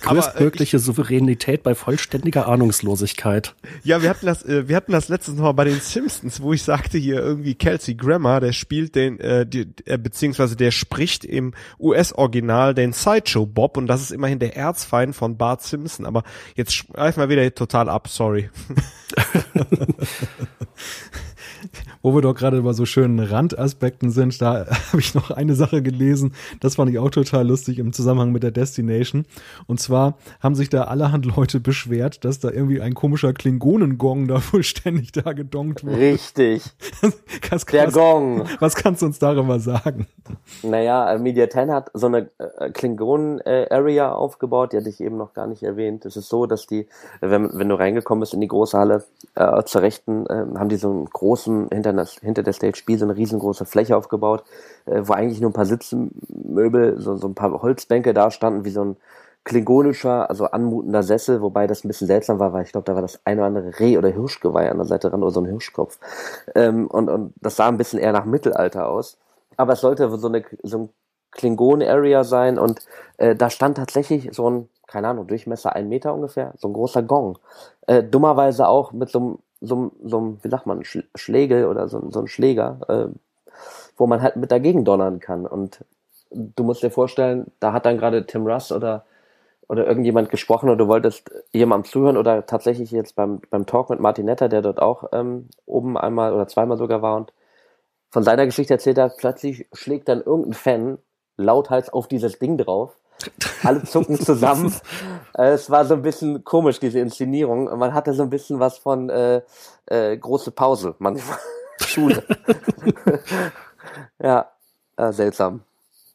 Größtmögliche Souveränität bei vollständiger Ahnungslosigkeit. Ja, wir hatten das, äh, wir hatten das letztens noch mal bei den Simpsons, wo ich sagte hier irgendwie Kelsey Grammer, der spielt den, äh, die, äh, beziehungsweise der spricht im US-Original den Sideshow Bob und das ist immerhin der Erzfeind von Bart Simpson. Aber jetzt schweifen wir wieder total ab, sorry. wo wir doch gerade über so schönen Randaspekten sind, da habe ich noch eine Sache gelesen, das fand ich auch total lustig im Zusammenhang mit der Destination. Und zwar haben sich da allerhand Leute beschwert, dass da irgendwie ein komischer Klingonengong da wohl ständig da gedongt wurde. Richtig. Was, Der was, Gong. was kannst du uns darüber sagen? Naja, äh, Media 10 hat so eine äh, Klingonen-Area aufgebaut, die hatte ich eben noch gar nicht erwähnt. Es ist so, dass die, wenn, wenn du reingekommen bist in die große Halle, äh, zur Rechten, äh, haben die so einen großen, hinter, das, hinter der Stage Spiel so eine riesengroße Fläche aufgebaut, äh, wo eigentlich nur ein paar Sitzmöbel, so, so ein paar Holzbänke da standen, wie so ein klingonischer, also anmutender Sessel, wobei das ein bisschen seltsam war, weil ich glaube, da war das eine oder andere Reh- oder Hirschgeweih an der Seite dran oder so ein Hirschkopf. Ähm, und, und das sah ein bisschen eher nach Mittelalter aus. Aber es sollte so eine so ein Klingon-Area sein und äh, da stand tatsächlich so ein, keine Ahnung, Durchmesser ein Meter ungefähr, so ein großer Gong. Äh, dummerweise auch mit so einem, so so wie sagt man, Sch Schlägel oder so, so ein Schläger, äh, wo man halt mit dagegen donnern kann. Und du musst dir vorstellen, da hat dann gerade Tim Russ oder oder irgendjemand gesprochen und du wolltest jemandem zuhören oder tatsächlich jetzt beim, beim Talk mit Martin Netter, der dort auch ähm, oben einmal oder zweimal sogar war und von seiner Geschichte erzählt hat, plötzlich schlägt dann irgendein Fan lauthals auf dieses Ding drauf. Alle zucken zusammen. Äh, es war so ein bisschen komisch, diese Inszenierung. Man hatte so ein bisschen was von äh, äh, große Pause, manchmal. Schule. ja, äh, seltsam.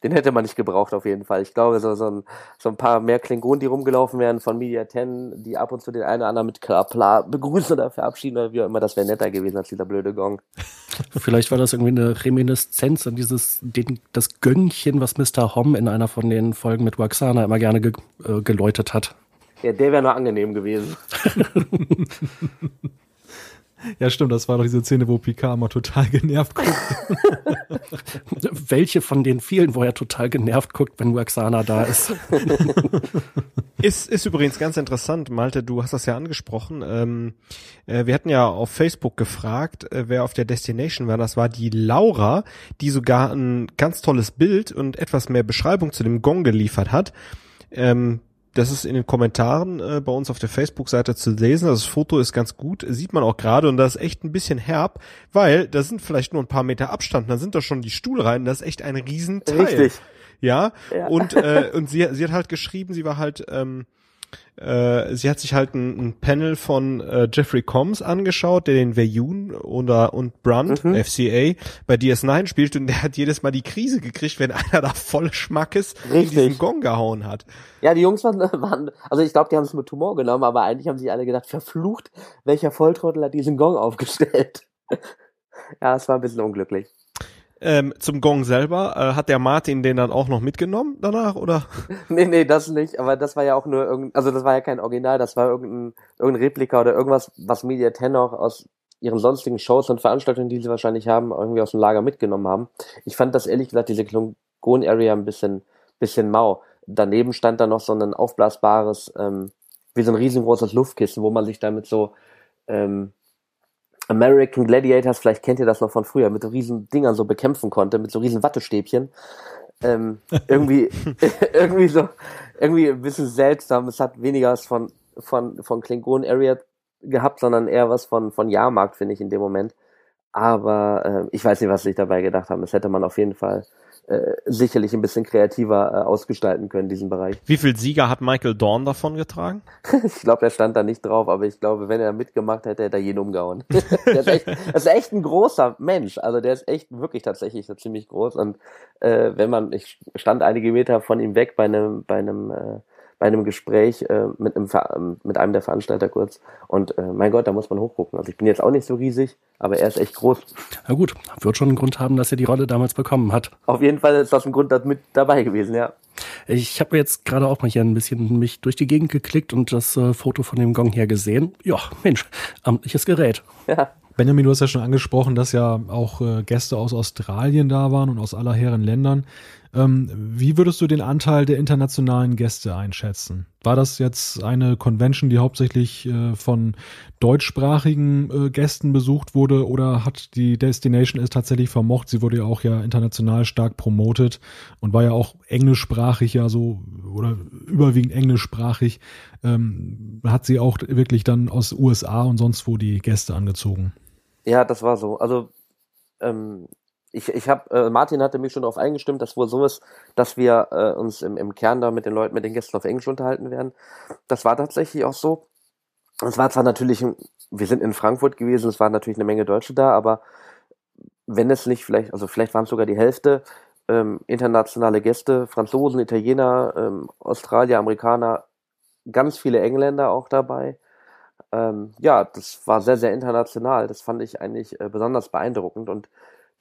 Den hätte man nicht gebraucht auf jeden Fall. Ich glaube, so, so, ein, so ein paar mehr Klingonen, die rumgelaufen wären von Media 10, die ab und zu den einen oder anderen mit Krapla begrüßen oder verabschieden oder wie auch immer, das wäre netter gewesen als dieser blöde Gong. Vielleicht war das irgendwie eine Reminiszenz an dieses, den, das Gönnchen, was Mr. Hom in einer von den Folgen mit Waxana immer gerne ge, äh, geläutet hat. Ja, der wäre nur angenehm gewesen. Ja, stimmt, das war doch diese Szene, wo Picard mal total genervt guckt. Welche von den vielen, wo er total genervt guckt, wenn Waxana da ist? Ist, ist übrigens ganz interessant, Malte, du hast das ja angesprochen. Ähm, äh, wir hatten ja auf Facebook gefragt, äh, wer auf der Destination war. Das war die Laura, die sogar ein ganz tolles Bild und etwas mehr Beschreibung zu dem Gong geliefert hat. Ähm, das ist in den Kommentaren äh, bei uns auf der Facebook-Seite zu lesen. Das Foto ist ganz gut, sieht man auch gerade und das ist echt ein bisschen herb, weil da sind vielleicht nur ein paar Meter Abstand, dann sind da schon die Stuhlreihen, das ist echt ein Riesenteil. Richtig. Ja, Ja. und äh, und sie, sie hat halt geschrieben, sie war halt ähm, äh, sie hat sich halt ein, ein Panel von äh, Jeffrey Combs angeschaut, der den Veyun oder und Brunt, Mhm. FCA, bei DS9 spielt und der hat jedes Mal die Krise gekriegt, wenn einer da voll Schmackes in diesen Gong gehauen hat. Ja, die Jungs waren, waren also ich glaube, die haben es mit Humor genommen, aber eigentlich haben sich alle gedacht, verflucht, welcher Volltrottel hat diesen Gong aufgestellt? ja, es war ein bisschen unglücklich. Ähm, zum Gong selber, äh, hat der Martin den dann auch noch mitgenommen danach, oder? Nee, nee, das nicht, aber das war ja auch nur irgendein, also das war ja kein Original, das war irgendein, irgendein Replika oder irgendwas, was Media 10 auch aus ihren sonstigen Shows und Veranstaltungen, die sie wahrscheinlich haben, irgendwie aus dem Lager mitgenommen haben. Ich fand das ehrlich gesagt, diese Klingon-Area ein bisschen, bisschen mau. Daneben stand da noch so ein aufblasbares, ähm, wie so ein riesengroßes Luftkissen, wo man sich damit so, ähm, American Gladiators, vielleicht kennt ihr das noch von früher, mit so riesen Dingern so bekämpfen konnte, mit so riesen Wattestäbchen. Ähm, irgendwie, irgendwie so, irgendwie ein bisschen seltsam. Es hat weniger was von, von, von Klingon Area gehabt, sondern eher was von, von Jahrmarkt, finde ich, in dem Moment. Aber äh, ich weiß nicht, was sie sich dabei gedacht haben. Das hätte man auf jeden Fall äh, sicherlich ein bisschen kreativer äh, ausgestalten können, diesen Bereich. Wie viel Sieger hat Michael Dorn davon getragen? Ich glaube, der stand da nicht drauf, aber ich glaube, wenn er mitgemacht hätte, hätte er jeden umgehauen. der ist echt, das ist echt ein großer Mensch. Also der ist echt wirklich tatsächlich so ziemlich groß. Und äh, wenn man, ich stand einige Meter von ihm weg bei einem, bei einem, äh, bei einem Gespräch äh, mit, einem, Ver- ähm, mit einem der Veranstalter kurz. Und äh, mein Gott, da muss man hochgucken. Also ich bin jetzt auch nicht so riesig, aber er ist echt groß. Na gut, wird schon einen Grund haben, dass er die Rolle damals bekommen hat. Auf jeden Fall ist das ein Grund mit dabei gewesen, ja. Ich habe jetzt gerade auch mal hier ein bisschen mich durch die Gegend geklickt und das äh, Foto von dem Gong hier gesehen. Ja, Mensch, amtliches Gerät. Ja, Benjamin, du hast ja schon angesprochen, dass ja auch äh, Gäste aus Australien da waren und aus aller Herren Ländern. Ähm, wie würdest du den Anteil der internationalen Gäste einschätzen? War das jetzt eine Convention, die hauptsächlich äh, von deutschsprachigen äh, Gästen besucht wurde oder hat die Destination es tatsächlich vermocht? Sie wurde ja auch ja international stark promotet und war ja auch englischsprachig ja so oder überwiegend englischsprachig. Ähm, hat sie auch wirklich dann aus USA und sonst wo die Gäste angezogen? Ja, das war so. Also ähm, ich, ich habe, äh, Martin hatte mich schon darauf eingestimmt, dass wohl so ist, dass wir äh, uns im, im Kern da mit den Leuten, mit den Gästen auf Englisch unterhalten werden. Das war tatsächlich auch so. Es war zwar natürlich, wir sind in Frankfurt gewesen, es waren natürlich eine Menge Deutsche da, aber wenn es nicht vielleicht, also vielleicht waren es sogar die Hälfte, ähm, internationale Gäste, Franzosen, Italiener, ähm, Australier, Amerikaner, ganz viele Engländer auch dabei. Ähm, ja, das war sehr, sehr international. Das fand ich eigentlich äh, besonders beeindruckend und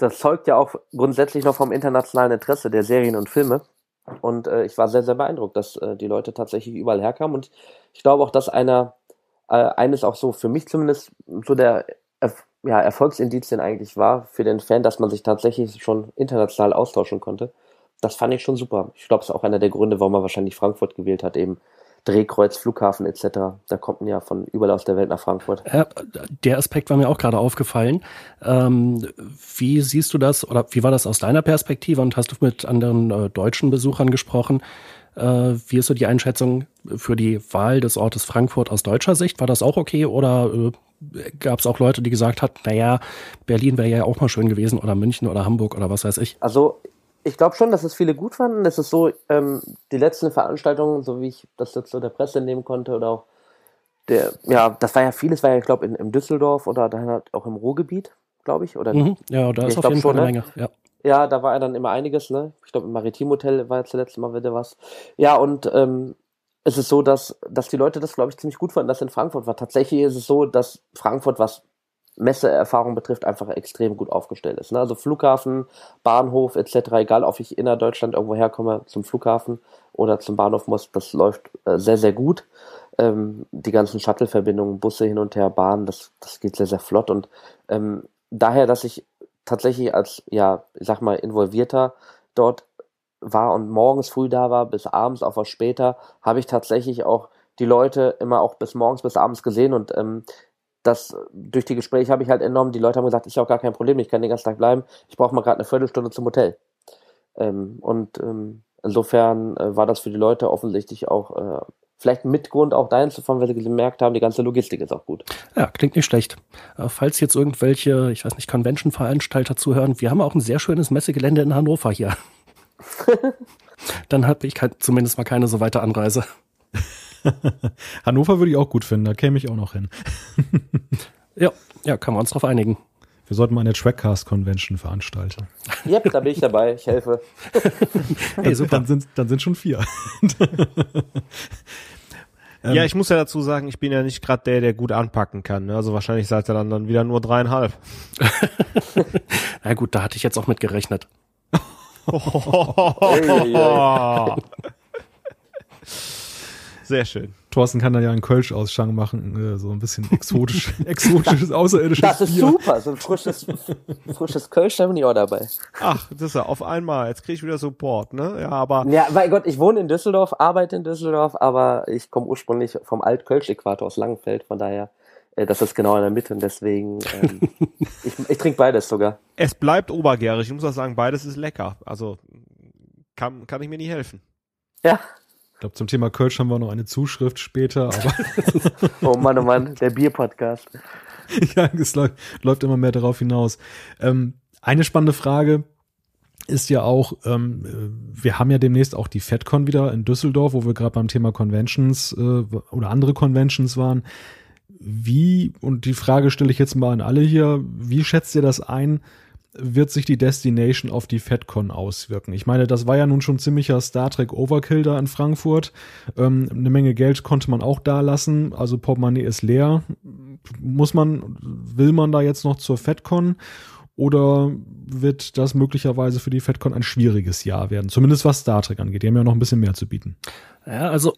das zeugt ja auch grundsätzlich noch vom internationalen Interesse der Serien und Filme. Und äh, ich war sehr, sehr beeindruckt, dass äh, die Leute tatsächlich überall herkamen. Und ich glaube auch, dass einer, äh, eines auch so für mich zumindest so der Erf ja, Erfolgsindizien eigentlich war für den Fan, dass man sich tatsächlich schon international austauschen konnte. Das fand ich schon super. Ich glaube, es ist auch einer der Gründe, warum man wahrscheinlich Frankfurt gewählt hat, eben Drehkreuz, Flughafen etc. Da kommt man ja von überall aus der Welt nach Frankfurt. Ja, der Aspekt war mir auch gerade aufgefallen. Ähm, wie siehst du das oder wie war das aus deiner Perspektive und hast du mit anderen äh, deutschen Besuchern gesprochen? Äh, wie ist so die Einschätzung für die Wahl des Ortes Frankfurt aus deutscher Sicht? War das auch okay oder äh, gab es auch Leute, die gesagt hat, naja, Berlin wäre ja auch mal schön gewesen oder München oder Hamburg oder was weiß ich? Also ich glaube schon, dass es viele gut fanden. Es ist so, ähm, die letzten Veranstaltungen, so wie ich das jetzt so der Presse nehmen konnte oder auch der, ja, das war ja vieles, war ja, ich glaube, in, in Düsseldorf oder dann halt auch im Ruhrgebiet, glaube ich. Oder, mhm. Ja, da ist auf jeden Fall eine ne? Menge. Ja. ja, da war ja dann immer einiges, ne? Ich glaube, im Maritimhotel war jetzt das letzte Mal wieder was. Ja, und ähm, es ist so, dass, dass die Leute das, glaube ich, ziemlich gut fanden, dass in Frankfurt war. Tatsächlich ist es so, dass Frankfurt, was Messeerfahrung betrifft, einfach extrem gut aufgestellt ist. Ne? Also Flughafen, Bahnhof etc., egal ob ich innerdeutschland irgendwo herkomme zum Flughafen oder zum Bahnhof muss, das läuft äh, sehr, sehr gut. Ähm, die ganzen Shuttle-Verbindungen, Busse hin und her, Bahnen, das, das geht sehr, sehr flott. Und ähm, daher, dass ich tatsächlich als, ja, ich sag mal, involvierter dort war und morgens früh da war, bis abends, auch was später, habe ich tatsächlich auch die Leute immer auch bis morgens bis abends gesehen und ähm, das durch die Gespräche habe ich halt enorm, die Leute haben gesagt, ja auch gar kein Problem, ich kann den ganzen Tag bleiben, ich brauche mal gerade eine Viertelstunde zum Hotel. Ähm, und ähm, insofern äh, war das für die Leute offensichtlich auch äh, vielleicht mit Grund auch dahin zu fahren, weil sie gemerkt haben, die ganze Logistik ist auch gut. Ja, klingt nicht schlecht. Äh, falls jetzt irgendwelche, ich weiß nicht, Convention-Veranstalter zuhören, wir haben auch ein sehr schönes Messegelände in Hannover hier. Dann habe ich zumindest mal keine so weite Anreise. Hannover würde ich auch gut finden, da käme ich auch noch hin. ja, ja, kann man uns drauf einigen. Wir sollten mal eine Trackcast-Convention veranstalten. Yep, da bin ich dabei, ich helfe. hey, super. Dann sind, dann sind schon vier. ja, ähm, ich muss ja dazu sagen, ich bin ja nicht gerade der, der gut anpacken kann. Ne? Also wahrscheinlich seid ihr dann, dann wieder nur dreieinhalb. Na gut, da hatte ich jetzt auch mit gerechnet. Sehr schön. Thorsten kann da ja einen Kölsch-Ausschank machen, äh, so ein bisschen exotisch, exotisches, außerirdisches Das ist Bier. super, so ein frisches, frisches Kölsch, da bin ich auch dabei. Ach, das ist ja auf einmal, jetzt kriege ich wieder Support, ne? Ja, aber... Ja, mein Gott, ich wohne in Düsseldorf, arbeite in Düsseldorf, aber ich komme ursprünglich vom Alt-Kölsch-Äquator aus Langenfeld, von daher äh, das ist genau in der Mitte und deswegen ähm, ich, ich trinke beides sogar. Es bleibt obergärig. Ich muss auch sagen, beides ist lecker. Also kann, kann ich mir nicht helfen. Ja, glaube, zum Thema Kölsch haben wir noch eine Zuschrift später. Aber oh Mann, oh Mann, der Bierpodcast. ja, es läuft, läuft immer mehr darauf hinaus. Ähm, eine spannende Frage ist ja auch, ähm, wir haben ja demnächst auch die FedCon wieder in Düsseldorf, wo wir gerade beim Thema Conventions äh, oder andere Conventions waren. Wie, und die Frage stelle ich jetzt mal an alle hier, wie schätzt ihr das ein? Wird sich die Destination auf die FedCon auswirken? Ich meine, das war ja nun schon ziemlicher Star Trek Overkill da in Frankfurt. Ähm, eine Menge Geld konnte man auch da lassen, also Portemonnaie ist leer. Muss man, will man da jetzt noch zur FedCon? Oder wird das möglicherweise für die FedCon ein schwieriges Jahr werden? Zumindest was Star Trek angeht. Die haben ja noch ein bisschen mehr zu bieten. Ja, also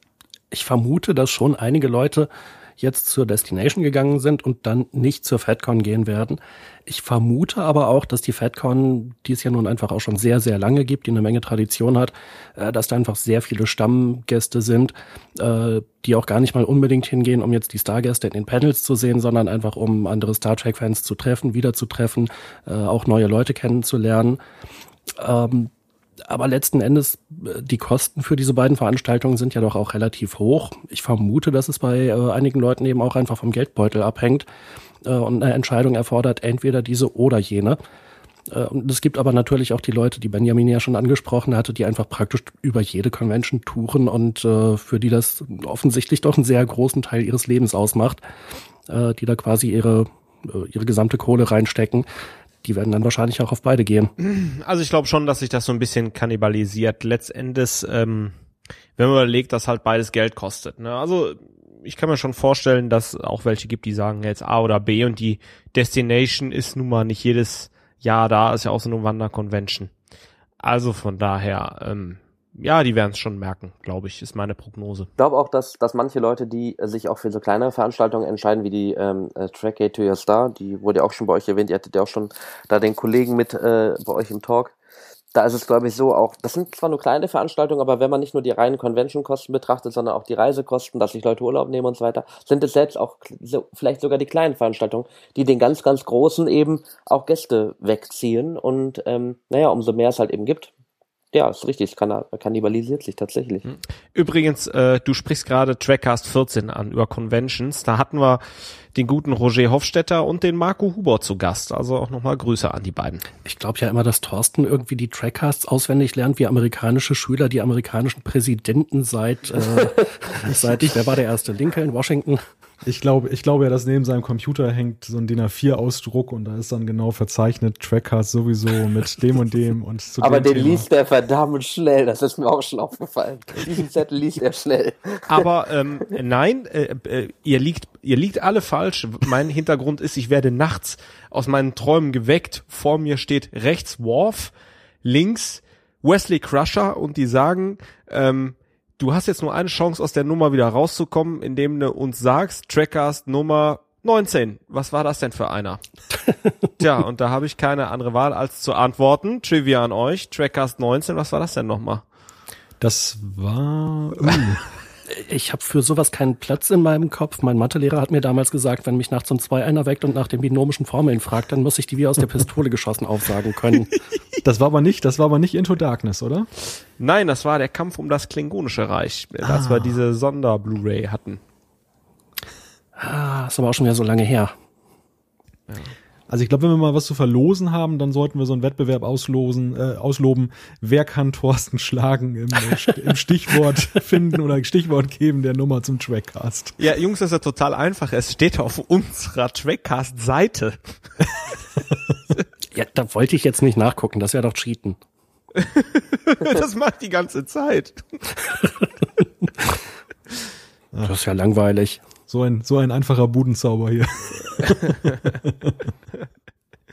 ich vermute, dass schon einige Leute jetzt zur Destination gegangen sind und dann nicht zur FedCon gehen werden. Ich vermute aber auch, dass die FedCon, die es ja nun einfach auch schon sehr, sehr lange gibt, die eine Menge Tradition hat, äh, dass da einfach sehr viele Stammgäste sind, äh, die auch gar nicht mal unbedingt hingehen, um jetzt die Stargäste in den Panels zu sehen, sondern einfach um andere Star Trek-Fans zu treffen, wiederzutreffen, äh, auch neue Leute kennenzulernen. Ähm, aber letzten Endes, äh, die Kosten für diese beiden Veranstaltungen sind ja doch auch relativ hoch. Ich vermute, dass es bei äh, einigen Leuten eben auch einfach vom Geldbeutel abhängt äh, und eine Entscheidung erfordert, entweder diese oder jene. Äh, und es gibt aber natürlich auch die Leute, die Benjamin ja schon angesprochen hatte, die einfach praktisch über jede Convention touren und äh, für die das offensichtlich doch einen sehr großen Teil ihres Lebens ausmacht, äh, die da quasi ihre, ihre gesamte Kohle reinstecken die werden dann wahrscheinlich auch auf beide gehen. Also ich glaube schon, dass sich das so ein bisschen kannibalisiert. Letztendlich, ähm, wenn man überlegt, dass halt beides Geld kostet. Ne? Also ich kann mir schon vorstellen, dass auch welche gibt, die sagen jetzt A oder B und die Destination ist nun mal nicht jedes Jahr da, ist ja auch so eine Wanderconvention. Also von daher, ähm, ja, die werden es schon merken, glaube ich, ist meine Prognose. Ich glaube auch, dass, dass manche Leute, die sich auch für so kleinere Veranstaltungen entscheiden, wie die ähm, äh, Track A to Your Star, die wurde ja auch schon bei euch erwähnt, ihr hattet ja auch schon da den Kollegen mit äh, bei euch im Talk. Da ist es, glaube ich, so auch, das sind zwar nur kleine Veranstaltungen, aber wenn man nicht nur die reinen Convention-Kosten betrachtet, sondern auch die Reisekosten, dass sich Leute Urlaub nehmen und so weiter, sind es selbst auch so, vielleicht sogar die kleinen Veranstaltungen, die den ganz, ganz großen eben auch Gäste wegziehen. Und ähm, naja, umso mehr es halt eben gibt, ja, ist richtig, kann, kannibalisiert sich tatsächlich. Hm. Übrigens, äh, du sprichst gerade Trackcast 14 an über Conventions. Da hatten wir den guten Roger Hofstetter und den Marco Huber zu Gast. Also auch nochmal Grüße an die beiden. Ich glaube ja immer, dass Thorsten irgendwie die Trackcasts auswendig lernt, wie amerikanische Schüler die amerikanischen Präsidenten seit, äh, seit, wer war der erste? Lincoln, Washington? Ich glaube, ich glaube ja, dass neben seinem Computer hängt so ein DIN A4-Ausdruck und da ist dann genau verzeichnet, Trackcast sowieso mit dem und dem und zu Aber den Thema. liest er verdammt schnell, das ist mir auch schon aufgefallen. Diesen Zettel liest er schnell. Aber ähm, nein, äh, äh, ihr liegt, ihr liegt alle falsch. Mein Hintergrund ist, ich werde nachts aus meinen Träumen geweckt. Vor mir steht rechts Worf, links Wesley Crusher und die sagen, ähm, du hast jetzt nur eine Chance, aus der Nummer wieder rauszukommen, indem du uns sagst, Trackcast Nummer 19. Was war das denn für einer? Tja, und da habe ich keine andere Wahl, als zu antworten. Trivia an euch. Trackcast 19, was war das denn nochmal? Das war. Uh. Ich habe für sowas keinen Platz in meinem Kopf. Mein Mathelehrer hat mir damals gesagt, wenn mich nachts um zwei einer weckt und nach den binomischen Formeln fragt, dann muss ich die wie aus der Pistole geschossen aufsagen können. Das war aber nicht, das war aber nicht Into Darkness, oder? Nein, das war der Kampf um das Klingonische Reich, als ah. wir diese Sonder-Blu-ray hatten. Ah, ist aber auch schon wieder so lange her. Ja. Also ich glaube, wenn wir mal was zu verlosen haben, dann sollten wir so einen Wettbewerb auslosen, äh, ausloben, wer kann Thorsten schlagen im, äh, im Stichwort finden oder Stichwort geben der Nummer zum Trackcast. Ja, Jungs, das ist ja total einfach. Es steht auf unserer Trackcast-Seite. ja, da wollte ich jetzt nicht nachgucken, das wäre doch Cheaten. das macht die ganze Zeit. das ist ja langweilig. So ein, so ein einfacher Budenzauber hier.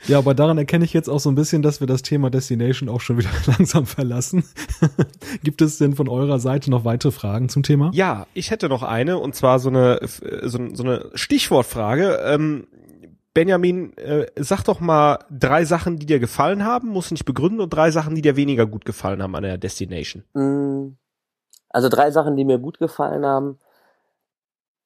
ja, aber daran erkenne ich jetzt auch so ein bisschen, dass wir das Thema Destination auch schon wieder langsam verlassen. Gibt es denn von eurer Seite noch weitere Fragen zum Thema? Ja, ich hätte noch eine und zwar so eine, so, so eine Stichwortfrage. Ähm, Benjamin, äh, sag doch mal drei Sachen, die dir gefallen haben, muss nicht begründen, und drei Sachen, die dir weniger gut gefallen haben an der Destination. Mm, also drei Sachen, die mir gut gefallen haben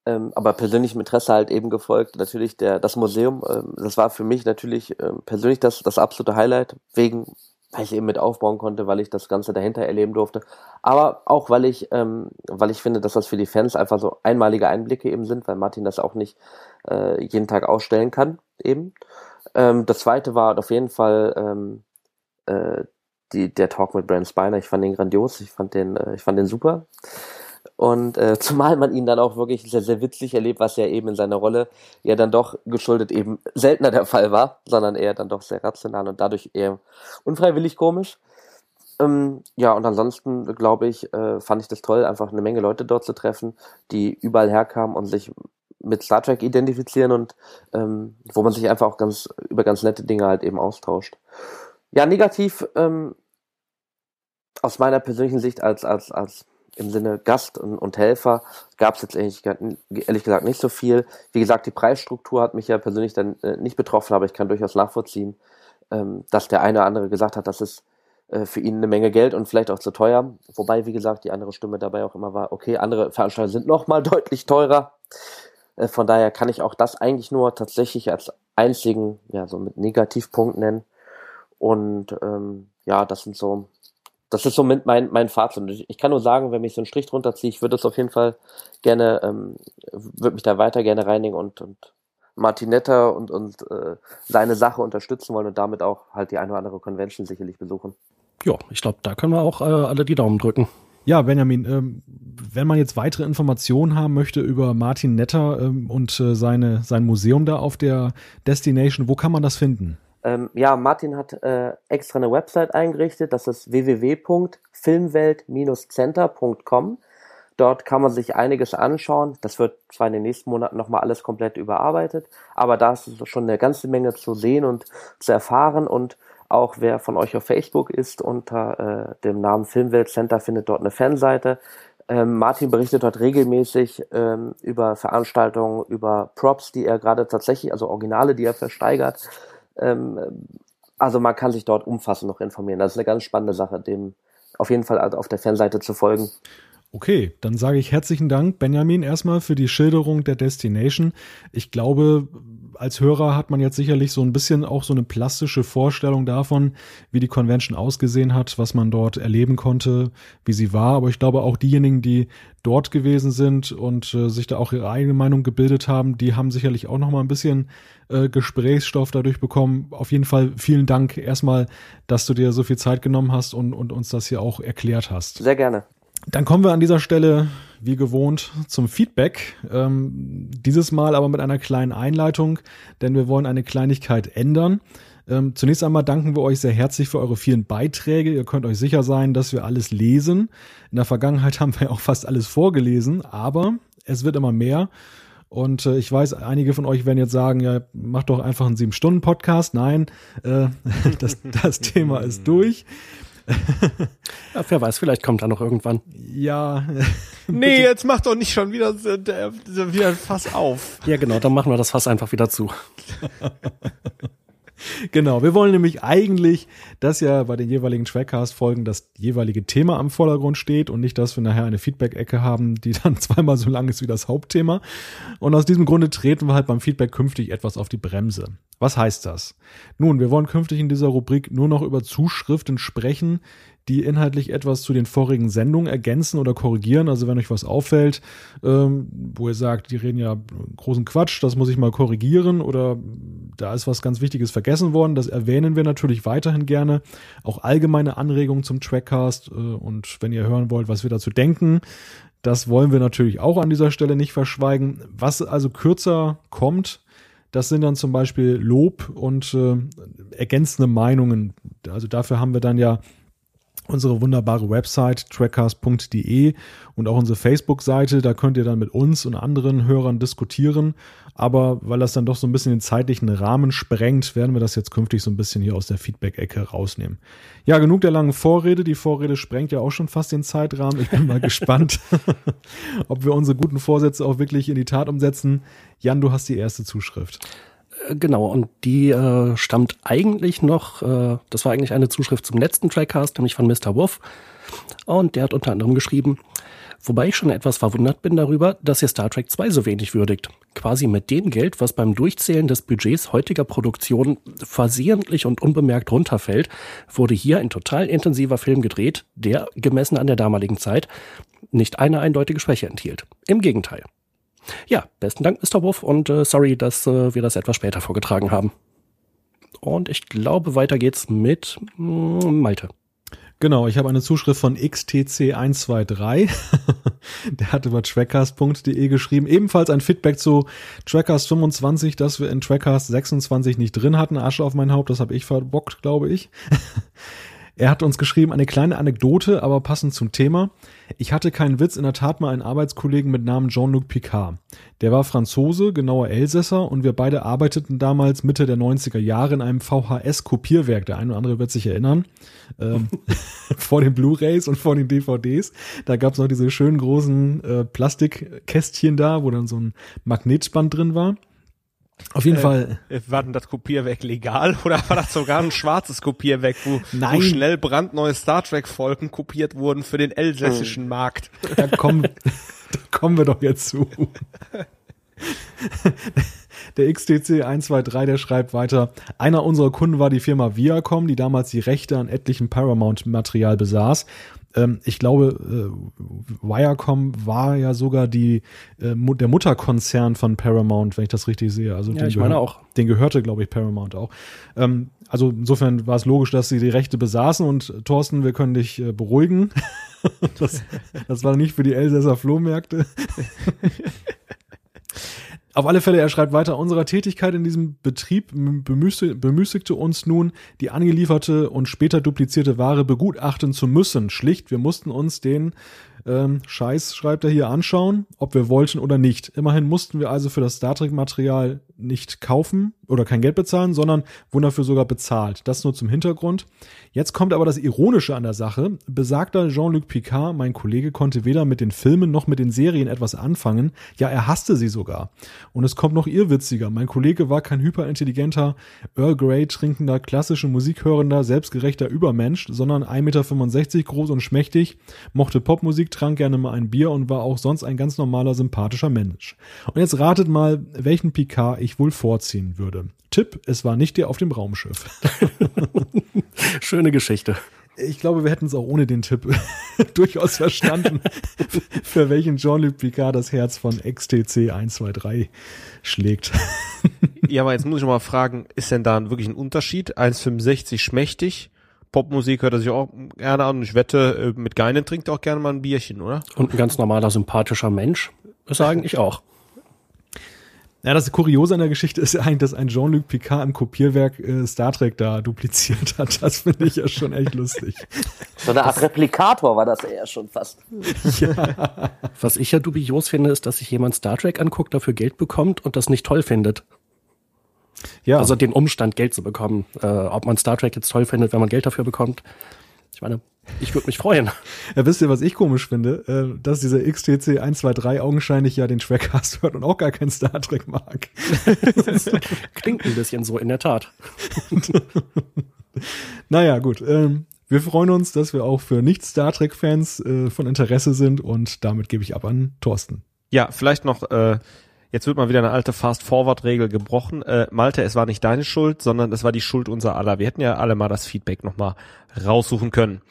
ähm, aber persönlichem Interesse halt eben gefolgt. Natürlich der das Museum, ähm, das war für mich natürlich ähm, persönlich das das absolute Highlight wegen weil ich eben mit aufbauen konnte, weil ich das Ganze dahinter erleben durfte, aber auch weil ich ähm, weil ich finde, dass das für die Fans einfach so einmalige Einblicke eben sind, weil Martin das auch nicht äh, jeden Tag ausstellen kann eben. Ähm, das zweite war auf jeden Fall ähm, äh, die, der Talk mit Brand Spiner. Ich fand den grandios, ich fand den, äh, ich fand den super. Und äh, zumal man ihn dann auch wirklich sehr, sehr witzig erlebt, was ja eben in seiner Rolle ja dann doch geschuldet eben seltener der Fall war, sondern eher dann doch sehr rational und dadurch eher unfreiwillig komisch. Ähm, ja, und ansonsten glaube ich, äh, fand ich das toll, einfach eine Menge Leute dort zu treffen, die überall herkamen und sich mit Star Trek identifizieren und ähm, wo man sich einfach auch ganz über ganz nette Dinge halt eben austauscht. Ja, negativ ähm, aus meiner persönlichen Sicht als als als im Sinne Gast und, und Helfer gab es jetzt ehrlich, ehrlich, gesagt nicht so viel. Wie gesagt, die Preisstruktur hat mich ja persönlich dann äh, nicht betroffen, aber ich kann durchaus nachvollziehen, ähm, dass der eine oder andere gesagt hat, das ist äh, für ihn eine Menge Geld und vielleicht auch zu teuer. Wobei, wie gesagt, die andere Stimme dabei auch immer war, okay, andere Veranstaltungen sind noch mal deutlich teurer. Äh, von daher kann ich auch das eigentlich nur tatsächlich als einzigen, ja, so mit Negativpunkt nennen. Und ähm, ja, das sind so das ist somit mein, mein Fazit. Ich kann nur sagen, wenn mich so ein Strich drunter ziehe, ich würde es auf jeden Fall gerne, ähm, würde mich da weiter gerne reinigen und, und Martinetta und, und äh, seine Sache unterstützen wollen und damit auch halt die eine oder andere Convention sicherlich besuchen. Ja, ich glaube, da können wir auch äh, alle die Daumen drücken. Ja, Benjamin, ähm, wenn man jetzt weitere Informationen haben möchte über Martin Netter ähm, und äh, seine, sein Museum da auf der Destination, wo kann man das finden? Ähm, ja, Martin hat äh, extra eine Website eingerichtet, das ist www.filmwelt-center.com. Dort kann man sich einiges anschauen. Das wird zwar in den nächsten Monaten nochmal alles komplett überarbeitet, aber da ist schon eine ganze Menge zu sehen und zu erfahren. Und auch wer von euch auf Facebook ist, unter äh, dem Namen Filmwelt Center findet dort eine Fanseite. Ähm, Martin berichtet dort regelmäßig ähm, über Veranstaltungen, über Props, die er gerade tatsächlich, also Originale, die er versteigert. Ähm, also man kann sich dort umfassend noch informieren. Das ist eine ganz spannende Sache, dem auf jeden Fall auf der Fanseite zu folgen. Okay, dann sage ich herzlichen Dank, Benjamin, erstmal für die Schilderung der Destination. Ich glaube, als Hörer hat man jetzt sicherlich so ein bisschen auch so eine plastische Vorstellung davon, wie die Convention ausgesehen hat, was man dort erleben konnte, wie sie war. Aber ich glaube auch diejenigen, die dort gewesen sind und äh, sich da auch ihre eigene Meinung gebildet haben, die haben sicherlich auch noch mal ein bisschen äh, Gesprächsstoff dadurch bekommen. Auf jeden Fall vielen Dank erstmal, dass du dir so viel Zeit genommen hast und, und uns das hier auch erklärt hast. Sehr gerne. Dann kommen wir an dieser Stelle, wie gewohnt, zum Feedback. Ähm, dieses Mal aber mit einer kleinen Einleitung, denn wir wollen eine Kleinigkeit ändern. Ähm, zunächst einmal danken wir euch sehr herzlich für eure vielen Beiträge. Ihr könnt euch sicher sein, dass wir alles lesen. In der Vergangenheit haben wir auch fast alles vorgelesen, aber es wird immer mehr. Und äh, ich weiß, einige von euch werden jetzt sagen, ja, mach doch einfach einen sieben Stunden Podcast. Nein, äh, das, das Thema ist durch ja, wer weiß, vielleicht kommt er noch irgendwann. Ja. nee, jetzt mach doch nicht schon wieder, wieder Fass auf. Ja, genau, dann machen wir das Fass einfach wieder zu. Genau, wir wollen nämlich eigentlich, dass ja bei den jeweiligen Trackcast-Folgen das jeweilige Thema am Vordergrund steht und nicht, dass wir nachher eine Feedback-Ecke haben, die dann zweimal so lang ist wie das Hauptthema. Und aus diesem Grunde treten wir halt beim Feedback künftig etwas auf die Bremse. Was heißt das? Nun, wir wollen künftig in dieser Rubrik nur noch über Zuschriften sprechen, die inhaltlich etwas zu den vorigen Sendungen ergänzen oder korrigieren. Also wenn euch was auffällt, ähm, wo ihr sagt, die reden ja großen Quatsch, das muss ich mal korrigieren oder da ist was ganz Wichtiges vergessen worden, das erwähnen wir natürlich weiterhin gerne. Auch allgemeine Anregungen zum Trackcast äh, und wenn ihr hören wollt, was wir dazu denken, das wollen wir natürlich auch an dieser Stelle nicht verschweigen. Was also kürzer kommt, das sind dann zum Beispiel Lob und äh, ergänzende Meinungen. Also dafür haben wir dann ja unsere wunderbare Website trackcast.de und auch unsere Facebook-Seite. Da könnt ihr dann mit uns und anderen Hörern diskutieren. Aber weil das dann doch so ein bisschen den zeitlichen Rahmen sprengt, werden wir das jetzt künftig so ein bisschen hier aus der Feedback-Ecke rausnehmen. Ja, genug der langen Vorrede. Die Vorrede sprengt ja auch schon fast den Zeitrahmen. Ich bin mal gespannt, ob wir unsere guten Vorsätze auch wirklich in die Tat umsetzen. Jan, du hast die erste Zuschrift. Äh, genau, und die äh, stammt eigentlich noch, äh, das war eigentlich eine Zuschrift zum letzten Trackcast, nämlich von Mr. Wolf. Und der hat unter anderem geschrieben, wobei ich schon etwas verwundert bin darüber, dass ihr Star Trek 2 so wenig würdigt. Quasi mit dem Geld, was beim Durchzählen des Budgets heutiger Produktionen versehentlich und unbemerkt runterfällt, wurde hier ein total intensiver Film gedreht, der, gemessen an der damaligen Zeit, nicht eine eindeutige Schwäche enthielt. Im Gegenteil. Ja, besten Dank, Mr. Wolf, und äh, sorry, dass äh, wir das etwas später vorgetragen haben. Und ich glaube, weiter geht's mit mm, Malte. Genau, ich habe eine Zuschrift von XTC123. Der hat über trackcast.de geschrieben. Ebenfalls ein Feedback zu Trackcast 25, das wir in Trackcast 26 nicht drin hatten. Asche auf mein Haupt, das habe ich verbockt, glaube ich. Er hat uns geschrieben, eine kleine Anekdote, aber passend zum Thema. Ich hatte keinen Witz, in der Tat mal einen Arbeitskollegen mit Namen Jean-Luc Picard. Der war Franzose, genauer Elsässer, und wir beide arbeiteten damals Mitte der 90er Jahre in einem VHS-Kopierwerk. Der eine oder andere wird sich erinnern. Ähm, vor den Blu-Rays und vor den DVDs. Da gab es noch diese schönen großen äh, Plastikkästchen da, wo dann so ein Magnetband drin war. Auf jeden äh, Fall. War denn das Kopierwerk legal oder war das sogar ein schwarzes Kopierwerk, wo, Nein. wo schnell brandneue Star Trek Folgen kopiert wurden für den elsässischen Markt? Da kommen, da kommen wir doch jetzt zu. Der XTC 123, der schreibt weiter, einer unserer Kunden war die Firma Viacom, die damals die Rechte an etlichem Paramount-Material besaß. Ähm, ich glaube, äh, Viacom war ja sogar die, äh, der Mutterkonzern von Paramount, wenn ich das richtig sehe. Also Ja, den ich meine gehör- auch. Den gehörte, glaube ich, Paramount auch. Ähm, also insofern war es logisch, dass sie die Rechte besaßen und äh, Thorsten, wir können dich äh, beruhigen. das, das war nicht für die Elsässer Flohmärkte. Auf alle Fälle, er schreibt weiter, unserer Tätigkeit in diesem Betrieb bemüßigte, uns nun, die angelieferte und später duplizierte Ware begutachten zu müssen. Schlicht, wir mussten uns den ähm, Scheiß, schreibt er hier, anschauen, ob wir wollten oder nicht. Immerhin mussten wir also für das Star Trek-Material nicht kaufen oder kein Geld bezahlen, sondern wurden dafür sogar bezahlt. Das nur zum Hintergrund. Jetzt kommt aber das Ironische an der Sache. Besagter Jean-Luc Picard, mein Kollege, konnte weder mit den Filmen noch mit den Serien etwas anfangen. Ja, er hasste sie sogar. Und es kommt noch irrwitziger. Mein Kollege war kein hyperintelligenter, Earl Grey trinkender, klassische Musik hörender, selbstgerechter Übermensch, sondern 1,65 Meter groß und schmächtig, mochte Popmusik, trank gerne mal ein Bier und war auch sonst ein ganz normaler, sympathischer Mensch. Und jetzt ratet mal, welchen Picard ich wohl vorziehen würde. Tipp, es war nicht der auf dem Raumschiff. Schöne Geschichte. Ich glaube, wir hätten es auch ohne den Tipp durchaus verstanden, für welchen Jean-Luc Picard das Herz von XTC 123 schlägt. Ja, aber jetzt muss ich mal fragen, ist denn da wirklich ein Unterschied? 1,65 schmächtig, Popmusik hört er sich auch gerne an und ich wette, äh, mit Geinen trinkt er auch gerne mal ein Bierchen, oder? Und ein ganz normaler, sympathischer Mensch. Das sagen ich auch. Ja, das Kuriose an der Geschichte ist ja eigentlich, dass ein Jean-Luc Picard im Kopierwerk äh, Star Trek da dupliziert hat. Das finde ich ja schon echt lustig. So eine Art Replikator war das eher schon fast. Was ich ja dubios finde, ist, dass sich jemand Star Trek anguckt, dafür Geld bekommt und das nicht toll findet. Ja, Also den Umstand, Geld zu bekommen. Äh, ob man Star Trek jetzt toll findet, wenn man Geld dafür bekommt. Ich meine, ich würde mich freuen. ja, wisst ihr, was ich komisch finde? Äh, dass dieser XTC 123 augenscheinlich ja den Trackcast hört und auch gar kein Star Trek mag. Klingt ein bisschen so, in der Tat. Naja, gut. Ähm, wir freuen uns, dass wir auch für Nicht-Star Trek-Fans äh, von Interesse sind und damit gebe ich ab an Thorsten. Ja, vielleicht noch, äh, jetzt wird mal wieder eine alte Fast-Forward-Regel gebrochen. Äh, Malte, es war nicht deine Schuld, sondern es war die Schuld unser aller. Wir hätten ja alle mal das Feedback nochmal raussuchen können.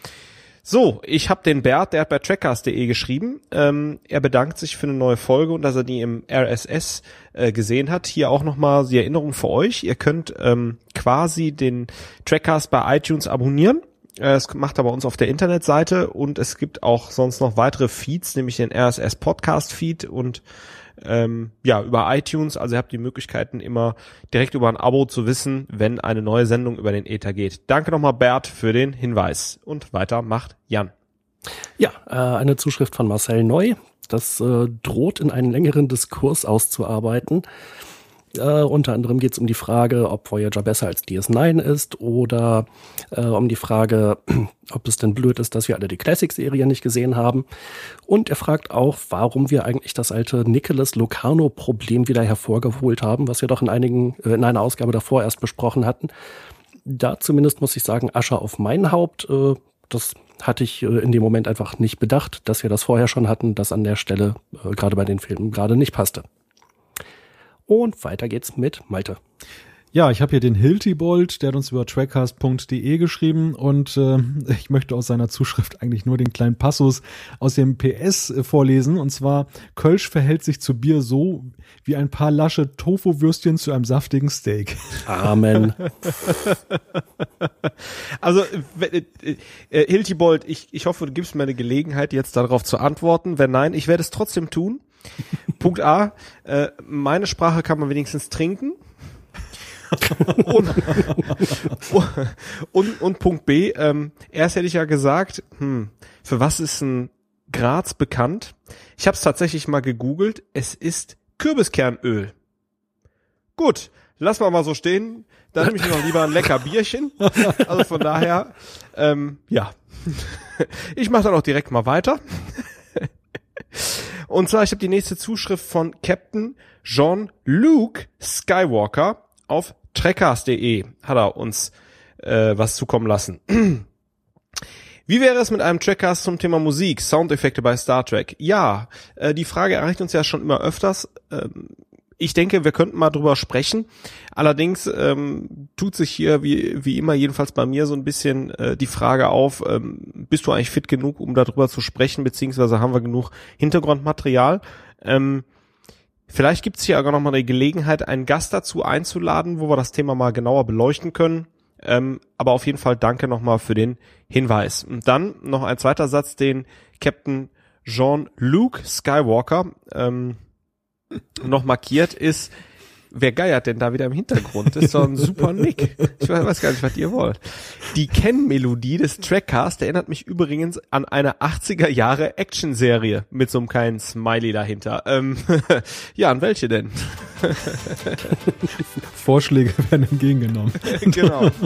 So, ich habe den Bert, der hat bei trackcast.de geschrieben. Ähm, er bedankt sich für eine neue Folge und dass er die im RSS äh, gesehen hat. Hier auch nochmal die Erinnerung für euch. Ihr könnt ähm, quasi den Trackcast bei iTunes abonnieren. Äh, Es macht er bei uns auf der Internetseite und es gibt auch sonst noch weitere Feeds, nämlich den RSS Podcast Feed und ähm, ja, über iTunes. Also ihr habt die Möglichkeiten immer direkt über ein Abo zu wissen, wenn eine neue Sendung über den Ether geht. Danke nochmal Bert für den Hinweis. Und weiter macht Jan. Ja, äh, eine Zuschrift von Marcel Neu. Das äh, droht in einen längeren Diskurs auszuarbeiten. Äh, unter anderem geht es um die Frage, ob Voyager besser als DS9 ist oder äh, um die Frage, ob es denn blöd ist, dass wir alle die Classic-Serie nicht gesehen haben. Und er fragt auch, warum wir eigentlich das alte Nicholas Locarno-Problem wieder hervorgeholt haben, was wir doch in einigen, äh, in einer Ausgabe davor erst besprochen hatten. Da zumindest muss ich sagen, Asche auf mein Haupt. Äh, das hatte ich äh, in dem Moment einfach nicht bedacht, dass wir das vorher schon hatten, das an der Stelle äh, gerade bei den Filmen gerade nicht passte. Und weiter geht's mit Malte. Ja, ich habe hier den Hiltibold, der hat uns über trackcast.de geschrieben und äh, ich möchte aus seiner Zuschrift eigentlich nur den kleinen Passus aus dem PS äh, vorlesen. Und zwar, Kölsch verhält sich zu Bier so wie ein paar lasche Tofu-Würstchen zu einem saftigen Steak. Amen. Also, äh, äh, äh, Hiltibold, ich, ich hoffe, du gibst mir eine Gelegenheit, jetzt darauf zu antworten. Wenn nein, ich werde es trotzdem tun. Punkt A, äh, meine Sprache kann man wenigstens trinken. und, und, und Punkt B, ähm, erst hätte ich ja gesagt, hm, für was ist ein Graz bekannt? Ich habe es tatsächlich mal gegoogelt. Es ist Kürbiskernöl. Gut, lass mal mal so stehen. Dann nehme ich mir noch lieber ein lecker Bierchen. Also von daher, ähm, ja. Ich mache dann auch direkt mal weiter. Und zwar, ich habe die nächste Zuschrift von Captain Jean-Luc Skywalker auf trekkers.de. Hat er uns äh, was zukommen lassen. Wie wäre es mit einem Trackcast zum Thema Musik, Soundeffekte bei Star Trek? Ja, äh, die Frage erreicht uns ja schon immer öfters. Ähm, ich denke, wir könnten mal drüber sprechen. Allerdings ähm, tut sich hier wie, wie immer, jedenfalls bei mir, so ein bisschen äh, die Frage auf, ähm, bist du eigentlich fit genug, um darüber zu sprechen, beziehungsweise haben wir genug Hintergrundmaterial? Ähm, vielleicht gibt es hier aber nochmal eine Gelegenheit, einen Gast dazu einzuladen, wo wir das Thema mal genauer beleuchten können. Ähm, aber auf jeden Fall danke nochmal für den Hinweis. Und dann noch ein zweiter Satz, den Captain Jean-Luc Skywalker ähm, noch markiert ist, wer geiert denn da wieder im Hintergrund? Das ist doch ein super Nick. Ich weiß gar nicht, was ihr wollt. Die Kennmelodie des Trackcast erinnert mich übrigens an eine 80er Jahre Actionserie mit so einem kleinen Smiley dahinter. Ähm, ja, an welche denn? Vorschläge werden entgegengenommen. genau.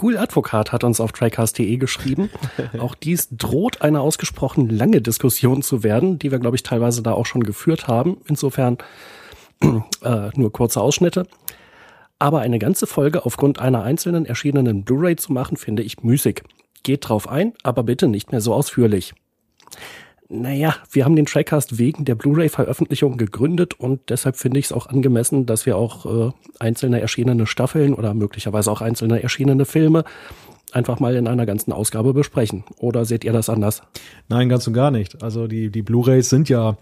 Cool Advokat hat uns auf tricast.de geschrieben. Auch dies droht eine ausgesprochen lange Diskussion zu werden, die wir, glaube ich, teilweise da auch schon geführt haben. Insofern äh, nur kurze Ausschnitte. Aber eine ganze Folge aufgrund einer einzelnen erschienenen Blu-ray zu machen, finde ich müßig. Geht drauf ein, aber bitte nicht mehr so ausführlich. Naja, wir haben den Trackcast wegen der Blu-ray-Veröffentlichung gegründet und deshalb finde ich es auch angemessen, dass wir auch äh, einzelne erschienene Staffeln oder möglicherweise auch einzelne erschienene Filme einfach mal in einer ganzen Ausgabe besprechen. Oder seht ihr das anders? Nein, ganz und gar nicht. Also die, die Blu-rays sind ja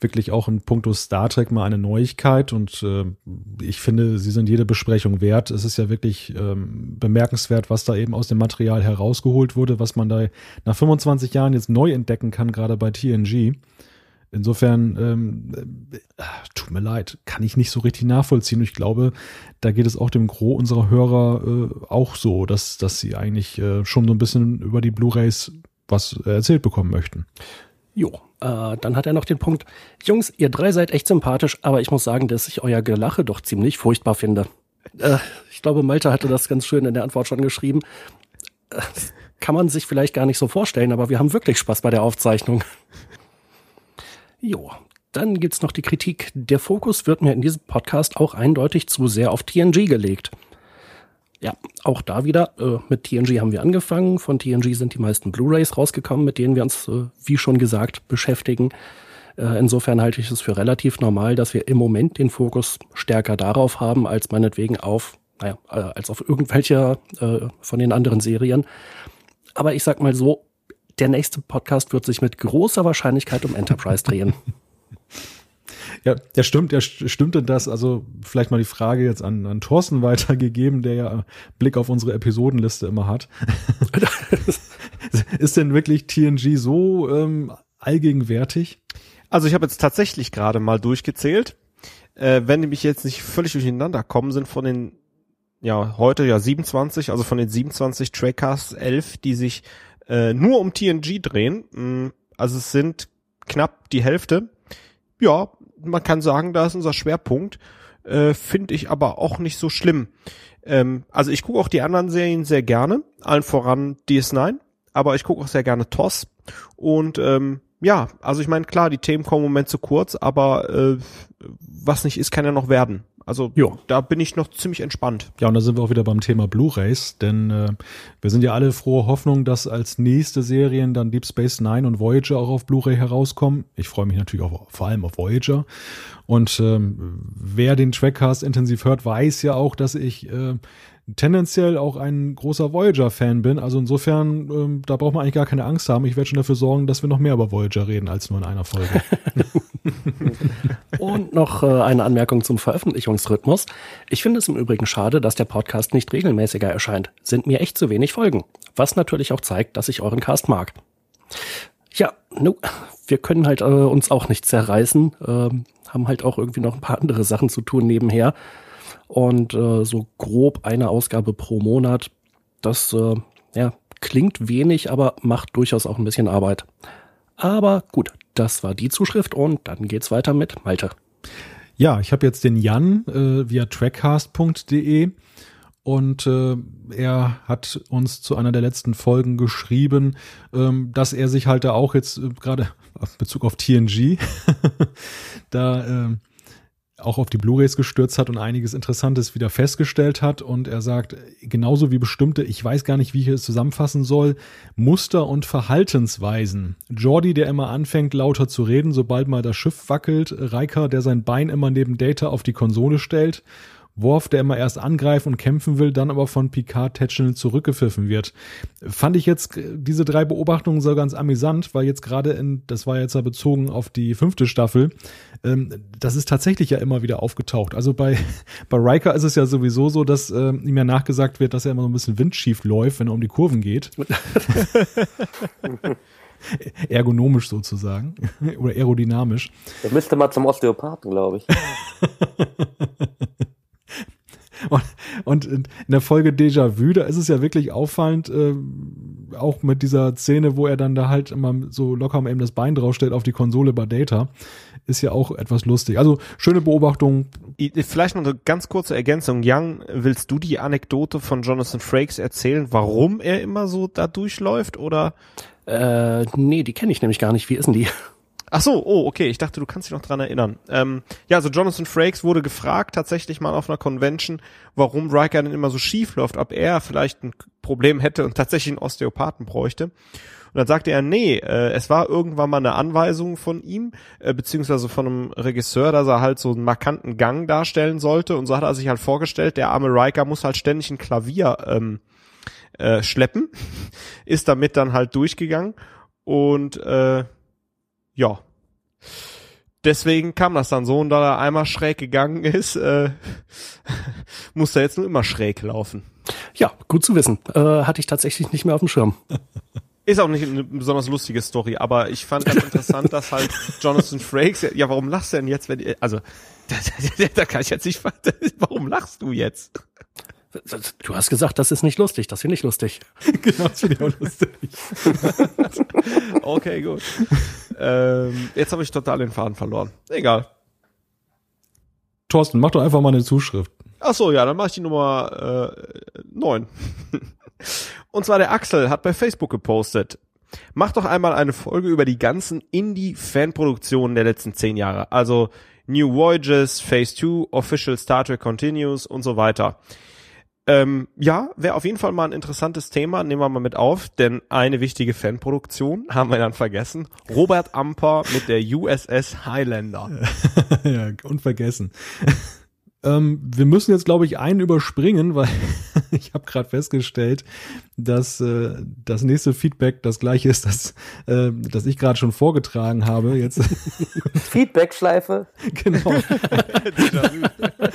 wirklich auch in puncto Star Trek mal eine Neuigkeit und äh, ich finde, sie sind jede Besprechung wert. Es ist ja wirklich ähm, bemerkenswert, was da eben aus dem Material herausgeholt wurde, was man da nach 25 Jahren jetzt neu entdecken kann, gerade bei TNG. Insofern, ähm, äh, tut mir leid, kann ich nicht so richtig nachvollziehen. Ich glaube, da geht es auch dem Gros unserer Hörer äh, auch so, dass, dass sie eigentlich äh, schon so ein bisschen über die Blu-rays was erzählt bekommen möchten. Jo, äh, dann hat er noch den Punkt, Jungs, ihr drei seid echt sympathisch, aber ich muss sagen, dass ich euer Gelache doch ziemlich furchtbar finde. Äh, ich glaube, Malte hatte das ganz schön in der Antwort schon geschrieben. Äh, kann man sich vielleicht gar nicht so vorstellen, aber wir haben wirklich Spaß bei der Aufzeichnung. Jo, dann gibt's noch die Kritik. Der Fokus wird mir in diesem Podcast auch eindeutig zu sehr auf TNG gelegt. Ja, auch da wieder, äh, mit TNG haben wir angefangen. Von TNG sind die meisten Blu-rays rausgekommen, mit denen wir uns, äh, wie schon gesagt, beschäftigen. Äh, insofern halte ich es für relativ normal, dass wir im Moment den Fokus stärker darauf haben, als meinetwegen auf, naja, äh, als auf irgendwelche äh, von den anderen Serien. Aber ich sag mal so, der nächste Podcast wird sich mit großer Wahrscheinlichkeit um Enterprise drehen. Ja, der stimmt, der stimmte das. Also vielleicht mal die Frage jetzt an, an Thorsten weitergegeben, der ja Blick auf unsere Episodenliste immer hat. Ist denn wirklich TNG so ähm, allgegenwärtig? Also ich habe jetzt tatsächlich gerade mal durchgezählt. Äh, wenn nämlich jetzt nicht völlig durcheinander kommen, sind von den ja heute ja 27, also von den 27 Trackcasts 11, die sich äh, nur um TNG drehen. Mm, also es sind knapp die Hälfte. Ja, man kann sagen, da ist unser Schwerpunkt. Äh, Finde ich aber auch nicht so schlimm. Ähm, also ich gucke auch die anderen Serien sehr gerne, allen voran DS9, aber ich gucke auch sehr gerne TOS. Und ähm, ja, also ich meine, klar, die Themen kommen im Moment zu kurz, aber äh, was nicht ist, kann ja noch werden. Also jo. da bin ich noch ziemlich entspannt. Ja, und da sind wir auch wieder beim Thema Blu-rays, denn äh, wir sind ja alle frohe Hoffnung, dass als nächste Serien dann Deep Space Nine und Voyager auch auf Blu-ray herauskommen. Ich freue mich natürlich auch vor allem auf Voyager. Und ähm, wer den Trackcast intensiv hört, weiß ja auch, dass ich äh, tendenziell auch ein großer Voyager-Fan bin. Also insofern, ähm, da braucht man eigentlich gar keine Angst haben. Ich werde schon dafür sorgen, dass wir noch mehr über Voyager reden als nur in einer Folge. Und noch äh, eine Anmerkung zum Veröffentlichungsrhythmus. Ich finde es im Übrigen schade, dass der Podcast nicht regelmäßiger erscheint. Sind mir echt zu wenig Folgen. Was natürlich auch zeigt, dass ich euren Cast mag. Ja, nu, wir können halt äh, uns auch nicht zerreißen. Ähm, haben halt auch irgendwie noch ein paar andere Sachen zu tun nebenher. Und äh, so grob eine Ausgabe pro Monat, das äh, ja, klingt wenig, aber macht durchaus auch ein bisschen Arbeit. Aber gut, das war die Zuschrift und dann geht's weiter mit Malte. Ja, ich habe jetzt den Jan äh, via trackcast.de und äh, er hat uns zu einer der letzten Folgen geschrieben, ähm, dass er sich halt da auch jetzt äh, gerade Bezug auf TNG da äh, auch auf die Blu-rays gestürzt hat und einiges Interessantes wieder festgestellt hat. Und er sagt, genauso wie bestimmte, ich weiß gar nicht, wie ich es zusammenfassen soll, Muster und Verhaltensweisen. Jordi, der immer anfängt, lauter zu reden, sobald mal das Schiff wackelt. Riker, der sein Bein immer neben Data auf die Konsole stellt. Worf, der immer erst angreifen und kämpfen will, dann aber von Picard tätschelnd zurückgepfiffen wird. Fand ich jetzt diese drei Beobachtungen so ganz amüsant, weil jetzt gerade in, das war jetzt ja bezogen auf die fünfte Staffel, ähm, das ist tatsächlich ja immer wieder aufgetaucht. Also bei, bei Riker ist es ja sowieso so, dass äh, ihm ja nachgesagt wird, dass er immer so ein bisschen windschief läuft, wenn er um die Kurven geht. Ergonomisch sozusagen. Oder aerodynamisch. Er müsste mal zum Osteopathen, glaube ich. Und, und in der Folge Déjà-vu, da ist es ja wirklich auffallend, äh, auch mit dieser Szene, wo er dann da halt immer so locker mal eben das Bein draufstellt auf die Konsole bei Data, ist ja auch etwas lustig. Also schöne Beobachtung. Vielleicht noch eine ganz kurze Ergänzung. Young, willst du die Anekdote von Jonathan Frakes erzählen, warum er immer so da durchläuft oder? Äh, nee, die kenne ich nämlich gar nicht. Wie ist denn die? Ach so, oh, okay. Ich dachte, du kannst dich noch dran erinnern. Ähm, ja, also Jonathan Frakes wurde gefragt, tatsächlich mal auf einer Convention, warum Riker denn immer so schief läuft, ob er vielleicht ein Problem hätte und tatsächlich einen Osteopathen bräuchte. Und dann sagte er, nee, äh, es war irgendwann mal eine Anweisung von ihm, äh, beziehungsweise von einem Regisseur, dass er halt so einen markanten Gang darstellen sollte. Und so hat er sich halt vorgestellt, der arme Riker muss halt ständig ein Klavier ähm, äh, schleppen, ist damit dann halt durchgegangen und äh, ja. Deswegen kam das dann so und da er einmal schräg gegangen ist, äh, muss er jetzt nur immer schräg laufen. Ja, gut zu wissen. Äh, hatte ich tatsächlich nicht mehr auf dem Schirm. Ist auch nicht eine besonders lustige Story, aber ich fand ganz interessant, dass halt Jonathan Frakes, ja, warum lachst du denn jetzt, wenn, also, da, da, da kann ich jetzt nicht, warum lachst du jetzt? Du hast gesagt, das ist nicht lustig. Das finde ich lustig. genau, das finde ich auch lustig. okay, gut. Ähm, jetzt habe ich total den Faden verloren. Egal. Thorsten, mach doch einfach mal eine Zuschrift. Ach so, ja, dann mache ich die Nummer äh, 9. Und zwar der Axel hat bei Facebook gepostet. Mach doch einmal eine Folge über die ganzen Indie-Fanproduktionen der letzten zehn Jahre. Also New Voyages, Phase 2, Official Star Trek Continues und so weiter. Ähm, ja, wäre auf jeden Fall mal ein interessantes Thema. Nehmen wir mal mit auf, denn eine wichtige Fanproduktion haben wir dann vergessen. Robert Amper mit der USS Highlander. ja, unvergessen. Ähm, wir müssen jetzt, glaube ich, einen überspringen, weil ich habe gerade festgestellt, dass äh, das nächste Feedback das gleiche ist, das, äh, das ich gerade schon vorgetragen habe. Jetzt Feedback-Schleife. genau.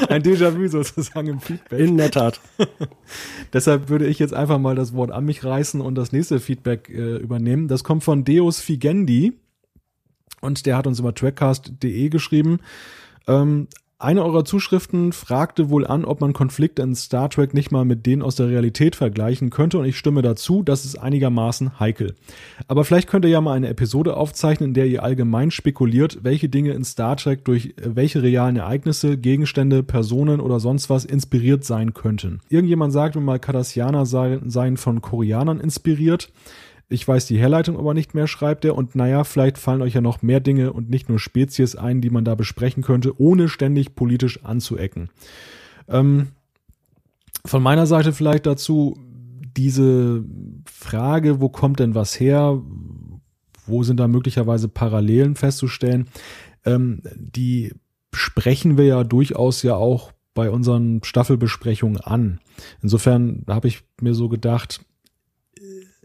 Ein Déjà-vu sozusagen im Feedback. In der Tat. Deshalb würde ich jetzt einfach mal das Wort an mich reißen und das nächste Feedback äh, übernehmen. Das kommt von Deus Figendi und der hat uns über trackcast.de geschrieben. Ähm, eine eurer Zuschriften fragte wohl an, ob man Konflikte in Star Trek nicht mal mit denen aus der Realität vergleichen könnte und ich stimme dazu, das ist einigermaßen heikel. Aber vielleicht könnt ihr ja mal eine Episode aufzeichnen, in der ihr allgemein spekuliert, welche Dinge in Star Trek durch welche realen Ereignisse, Gegenstände, Personen oder sonst was inspiriert sein könnten. Irgendjemand sagt mir mal, Cardassianer seien von Koreanern inspiriert. Ich weiß die Herleitung aber nicht mehr, schreibt er. Und naja, vielleicht fallen euch ja noch mehr Dinge und nicht nur Spezies ein, die man da besprechen könnte, ohne ständig politisch anzuecken. Ähm, von meiner Seite vielleicht dazu diese Frage, wo kommt denn was her? Wo sind da möglicherweise Parallelen festzustellen? Ähm, die sprechen wir ja durchaus ja auch bei unseren Staffelbesprechungen an. Insofern habe ich mir so gedacht,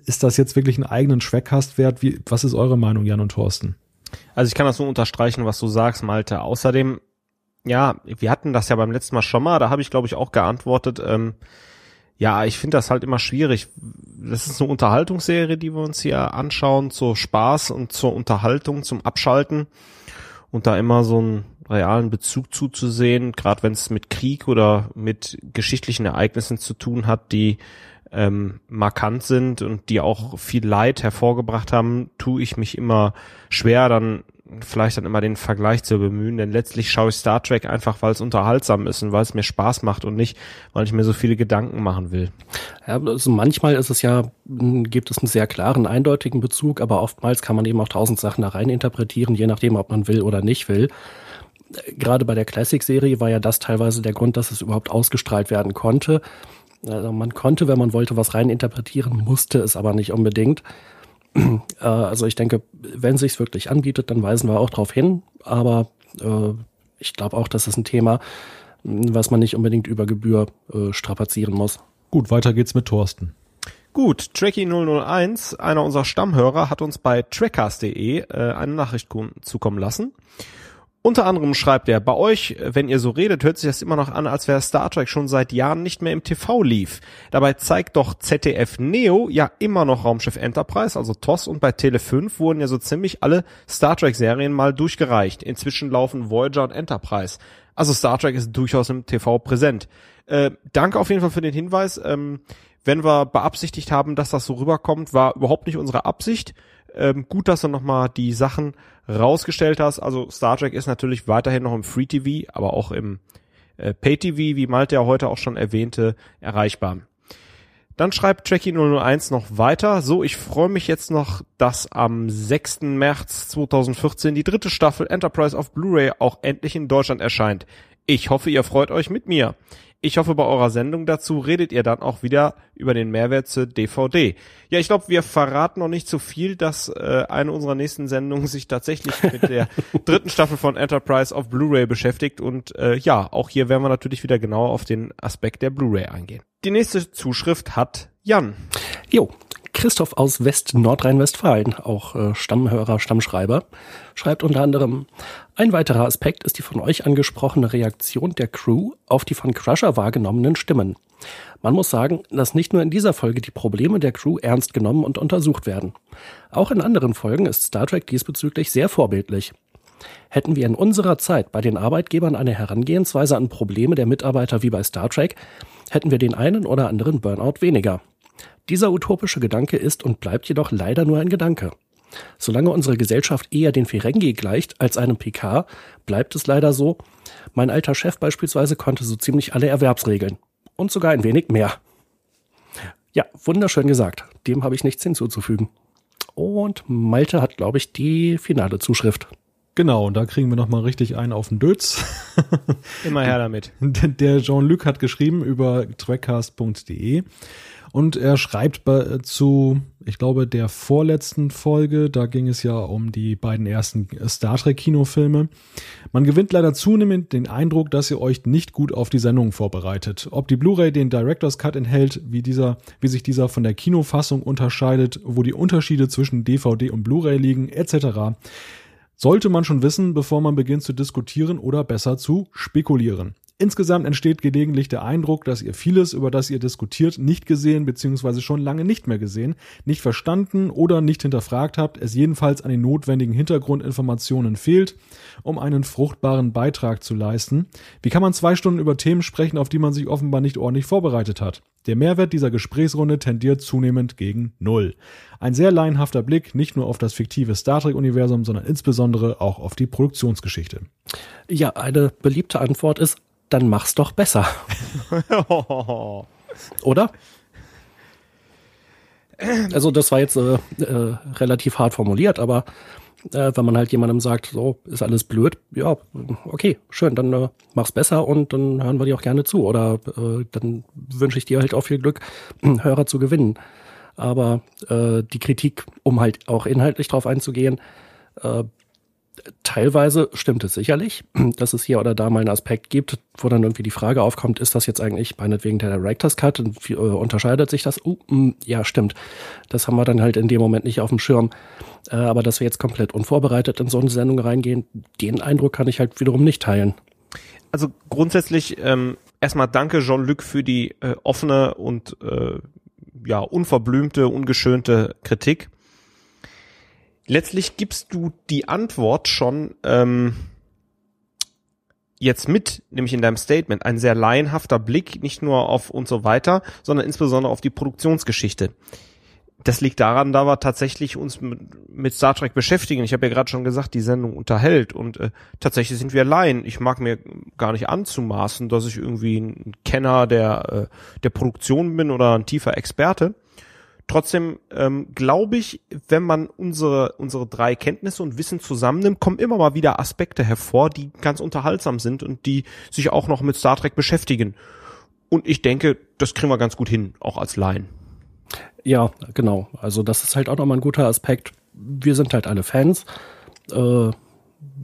ist das jetzt wirklich einen eigenen Schweckhast wert? Wie, was ist eure Meinung, Jan und Thorsten? Also ich kann das nur unterstreichen, was du sagst, Malte. Außerdem, ja, wir hatten das ja beim letzten Mal schon mal, da habe ich, glaube ich, auch geantwortet, ähm, ja, ich finde das halt immer schwierig. Das ist eine Unterhaltungsserie, die wir uns hier anschauen, zur Spaß und zur Unterhaltung, zum Abschalten. und da immer so einen realen Bezug zuzusehen, gerade wenn es mit Krieg oder mit geschichtlichen Ereignissen zu tun hat, die ähm, markant sind und die auch viel Leid hervorgebracht haben, tue ich mich immer schwer, dann vielleicht dann immer den Vergleich zu bemühen, denn letztlich schaue ich Star Trek einfach, weil es unterhaltsam ist und weil es mir Spaß macht und nicht, weil ich mir so viele Gedanken machen will. Ja, also manchmal ist es ja, gibt es einen sehr klaren, eindeutigen Bezug, aber oftmals kann man eben auch tausend Sachen da rein interpretieren, je nachdem, ob man will oder nicht will. Gerade bei der Classic-Serie war ja das teilweise der Grund, dass es überhaupt ausgestrahlt werden konnte. Also man konnte, wenn man wollte, was rein interpretieren, musste es aber nicht unbedingt. Äh, also ich denke, wenn sich's wirklich anbietet, dann weisen wir auch darauf hin. Aber äh, ich glaube auch, das ist ein Thema, was man nicht unbedingt über Gebühr äh, strapazieren muss. Gut, weiter geht's mit Thorsten. Gut, Trekkie001, einer unserer Stammhörer, hat uns bei trackcast.de äh, eine Nachricht zukommen lassen. Unter anderem schreibt er, bei euch, wenn ihr so redet, hört sich das immer noch an, als wäre Star Trek schon seit Jahren nicht mehr im TV lief. Dabei zeigt doch ZDF Neo ja immer noch Raumschiff Enterprise, also TOS, und bei Tele 5 wurden ja so ziemlich alle Star Trek Serien mal durchgereicht. Inzwischen laufen Voyager und Enterprise. Also Star Trek ist durchaus im TV präsent. Äh, danke auf jeden Fall für den Hinweis. Ähm, wenn wir beabsichtigt haben, dass das so rüberkommt, war überhaupt nicht unsere Absicht. Ähm, gut, dass du nochmal die Sachen rausgestellt hast. Also Star Trek ist natürlich weiterhin noch im Free TV, aber auch im äh, Pay TV, wie Malte ja heute auch schon erwähnte, erreichbar. Dann schreibt Trekkie001 noch weiter. So, ich freue mich jetzt noch, dass am 6. März 2014 die dritte Staffel Enterprise of Blu-ray auch endlich in Deutschland erscheint. Ich hoffe, ihr freut euch mit mir. Ich hoffe, bei eurer Sendung dazu redet ihr dann auch wieder über den Mehrwert zur DVD. Ja, ich glaube, wir verraten noch nicht so viel, dass äh, eine unserer nächsten Sendungen sich tatsächlich mit der dritten Staffel von Enterprise auf Blu-ray beschäftigt. Und äh, ja, auch hier werden wir natürlich wieder genauer auf den Aspekt der Blu-ray eingehen. Die nächste Zuschrift hat Jan. Jo, Christoph aus West-Nordrhein-Westfalen, auch äh, Stammhörer, Stammschreiber, schreibt unter anderem, ein weiterer Aspekt ist die von euch angesprochene Reaktion der Crew auf die von Crusher wahrgenommenen Stimmen. Man muss sagen, dass nicht nur in dieser Folge die Probleme der Crew ernst genommen und untersucht werden. Auch in anderen Folgen ist Star Trek diesbezüglich sehr vorbildlich. Hätten wir in unserer Zeit bei den Arbeitgebern eine Herangehensweise an Probleme der Mitarbeiter wie bei Star Trek, hätten wir den einen oder anderen Burnout weniger. Dieser utopische Gedanke ist und bleibt jedoch leider nur ein Gedanke. Solange unsere Gesellschaft eher den Ferengi gleicht als einem PK, bleibt es leider so. Mein alter Chef beispielsweise konnte so ziemlich alle Erwerbsregeln. Und sogar ein wenig mehr. Ja, wunderschön gesagt. Dem habe ich nichts hinzuzufügen. Und Malte hat, glaube ich, die finale Zuschrift. Genau, und da kriegen wir nochmal richtig einen auf den Dötz. Immer her damit. Der Jean-Luc hat geschrieben über trackcast.de. Und er schreibt äh, zu, ich glaube, der vorletzten Folge, da ging es ja um die beiden ersten Star Trek Kinofilme. Man gewinnt leider zunehmend den Eindruck, dass ihr euch nicht gut auf die Sendung vorbereitet. Ob die Blu-ray den Director's Cut enthält, wie dieser, wie sich dieser von der Kinofassung unterscheidet, wo die Unterschiede zwischen DVD und Blu-ray liegen, etc. Sollte man schon wissen, bevor man beginnt zu diskutieren oder besser zu spekulieren. Insgesamt entsteht gelegentlich der Eindruck, dass ihr vieles, über das ihr diskutiert, nicht gesehen bzw. schon lange nicht mehr gesehen, nicht verstanden oder nicht hinterfragt habt, es jedenfalls an den notwendigen Hintergrundinformationen fehlt, um einen fruchtbaren Beitrag zu leisten. Wie kann man zwei Stunden über Themen sprechen, auf die man sich offenbar nicht ordentlich vorbereitet hat? Der Mehrwert dieser Gesprächsrunde tendiert zunehmend gegen Null. Ein sehr laienhafter Blick nicht nur auf das fiktive Star Trek-Universum, sondern insbesondere auch auf die Produktionsgeschichte. Ja, eine beliebte Antwort ist dann mach's doch besser. Oder? Also das war jetzt äh, äh, relativ hart formuliert, aber äh, wenn man halt jemandem sagt, so ist alles blöd, ja, okay, schön, dann äh, mach's besser und dann hören wir dir auch gerne zu. Oder äh, dann wünsche ich dir halt auch viel Glück, Hörer zu gewinnen. Aber äh, die Kritik, um halt auch inhaltlich drauf einzugehen, äh, teilweise stimmt es sicherlich, dass es hier oder da mal einen Aspekt gibt, wo dann irgendwie die Frage aufkommt, ist das jetzt eigentlich meinetwegen der Director's Cut wie, äh, unterscheidet sich das? Uh, mm, ja, stimmt. Das haben wir dann halt in dem Moment nicht auf dem Schirm. Äh, aber dass wir jetzt komplett unvorbereitet in so eine Sendung reingehen, den Eindruck kann ich halt wiederum nicht teilen. Also grundsätzlich ähm, erstmal danke Jean-Luc für die äh, offene und äh, ja unverblümte, ungeschönte Kritik letztlich gibst du die Antwort schon ähm, jetzt mit, nämlich in deinem Statement, ein sehr laienhafter Blick, nicht nur auf und so weiter, sondern insbesondere auf die Produktionsgeschichte. Das liegt daran, da wir tatsächlich uns mit, Star Trek beschäftigen. Ich habe ja gerade schon gesagt, die Sendung unterhält und äh, tatsächlich sind wir Laien. Ich mag mir gar nicht anzumaßen, dass ich irgendwie ein Kenner der, äh, der Produktion bin oder ein tiefer Experte. Trotzdem ähm, glaube ich, wenn man unsere, unsere drei Kenntnisse und Wissen zusammennimmt, kommen immer mal wieder Aspekte hervor, die ganz unterhaltsam sind und die sich auch noch mit Star Trek beschäftigen. Und ich denke, das kriegen wir ganz gut hin, auch als Laien. Ja, genau. Also das ist halt auch nochmal ein guter Aspekt. Wir sind halt alle Fans. Äh,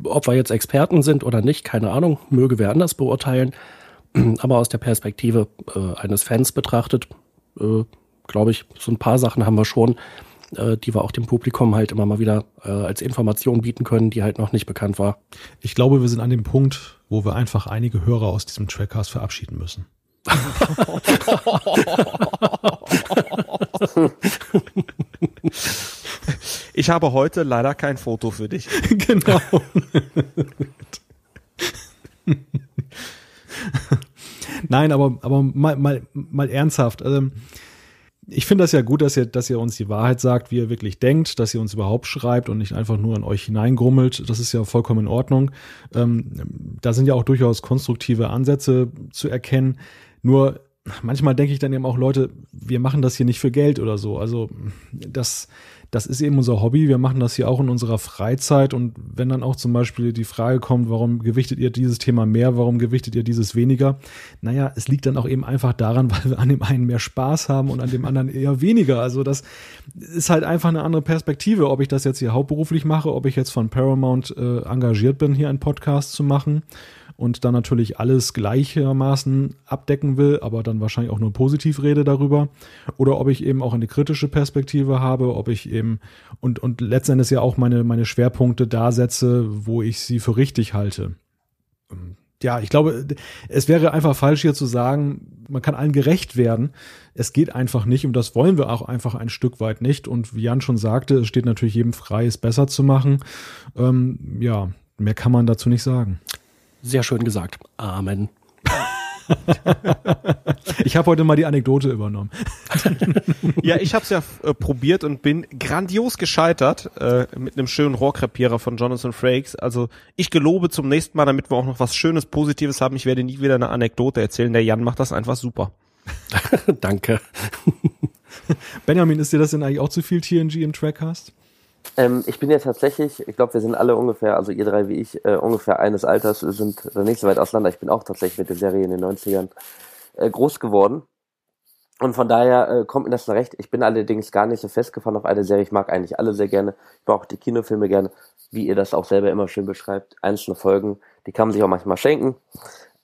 ob wir jetzt Experten sind oder nicht, keine Ahnung, möge wer anders beurteilen. Aber aus der Perspektive äh, eines Fans betrachtet, äh, glaube ich, so ein paar Sachen haben wir schon, äh, die wir auch dem Publikum halt immer mal wieder äh, als Information bieten können, die halt noch nicht bekannt war. Ich glaube, wir sind an dem Punkt, wo wir einfach einige Hörer aus diesem Trackcast verabschieden müssen. ich habe heute leider kein Foto für dich. genau. Nein, aber, aber mal, mal, mal ernsthaft. Also, ich finde das ja gut, dass ihr, dass ihr uns die Wahrheit sagt, wie ihr wirklich denkt, dass ihr uns überhaupt schreibt und nicht einfach nur an euch hineingrummelt. Das ist ja vollkommen in Ordnung. Ähm, da sind ja auch durchaus konstruktive Ansätze zu erkennen. Nur manchmal denke ich dann eben auch, Leute, wir machen das hier nicht für Geld oder so. Also das, das ist eben unser Hobby. Wir machen das hier auch in unserer Freizeit. Und wenn dann auch zum Beispiel die Frage kommt, warum gewichtet ihr dieses Thema mehr, warum gewichtet ihr dieses weniger? Naja, es liegt dann auch eben einfach daran, weil wir an dem einen mehr Spaß haben und an dem anderen eher weniger. Also das ist halt einfach eine andere Perspektive, ob ich das jetzt hier hauptberuflich mache, ob ich jetzt von Paramount äh, engagiert bin, hier einen Podcast zu machen und dann natürlich alles gleichermaßen abdecken will, aber dann wahrscheinlich auch nur positiv rede darüber. Oder ob ich eben auch eine kritische Perspektive habe, ob ich eben und, und letztendlich ja auch meine, meine Schwerpunkte da setze, wo ich sie für richtig halte. Ja, ich glaube, es wäre einfach falsch hier zu sagen, man kann allen gerecht werden. Es geht einfach nicht und das wollen wir auch einfach ein Stück weit nicht. Und wie Jan schon sagte, es steht natürlich jedem frei, es besser zu machen. Ähm, ja, mehr kann man dazu nicht sagen. Sehr schön gesagt. Amen. ich habe heute mal die Anekdote übernommen. ja, ich habe es ja äh, probiert und bin grandios gescheitert äh, mit einem schönen Rohrkrepierer von Jonathan Frakes. Also ich gelobe zum nächsten Mal, damit wir auch noch was Schönes, Positives haben. Ich werde nie wieder eine Anekdote erzählen. Der Jan macht das einfach super. Danke. Benjamin, ist dir das denn eigentlich auch zu viel TNG im Trackcast? Ähm, ich bin ja tatsächlich, ich glaube, wir sind alle ungefähr, also ihr drei wie ich, äh, ungefähr eines Alters, sind nicht so weit auseinander. Ich bin auch tatsächlich mit der Serie in den 90ern äh, groß geworden. Und von daher äh, kommt mir das recht. Ich bin allerdings gar nicht so festgefahren auf eine Serie. Ich mag eigentlich alle sehr gerne. Ich mag auch die Kinofilme gerne, wie ihr das auch selber immer schön beschreibt. Einzelne Folgen, die kann man sich auch manchmal schenken.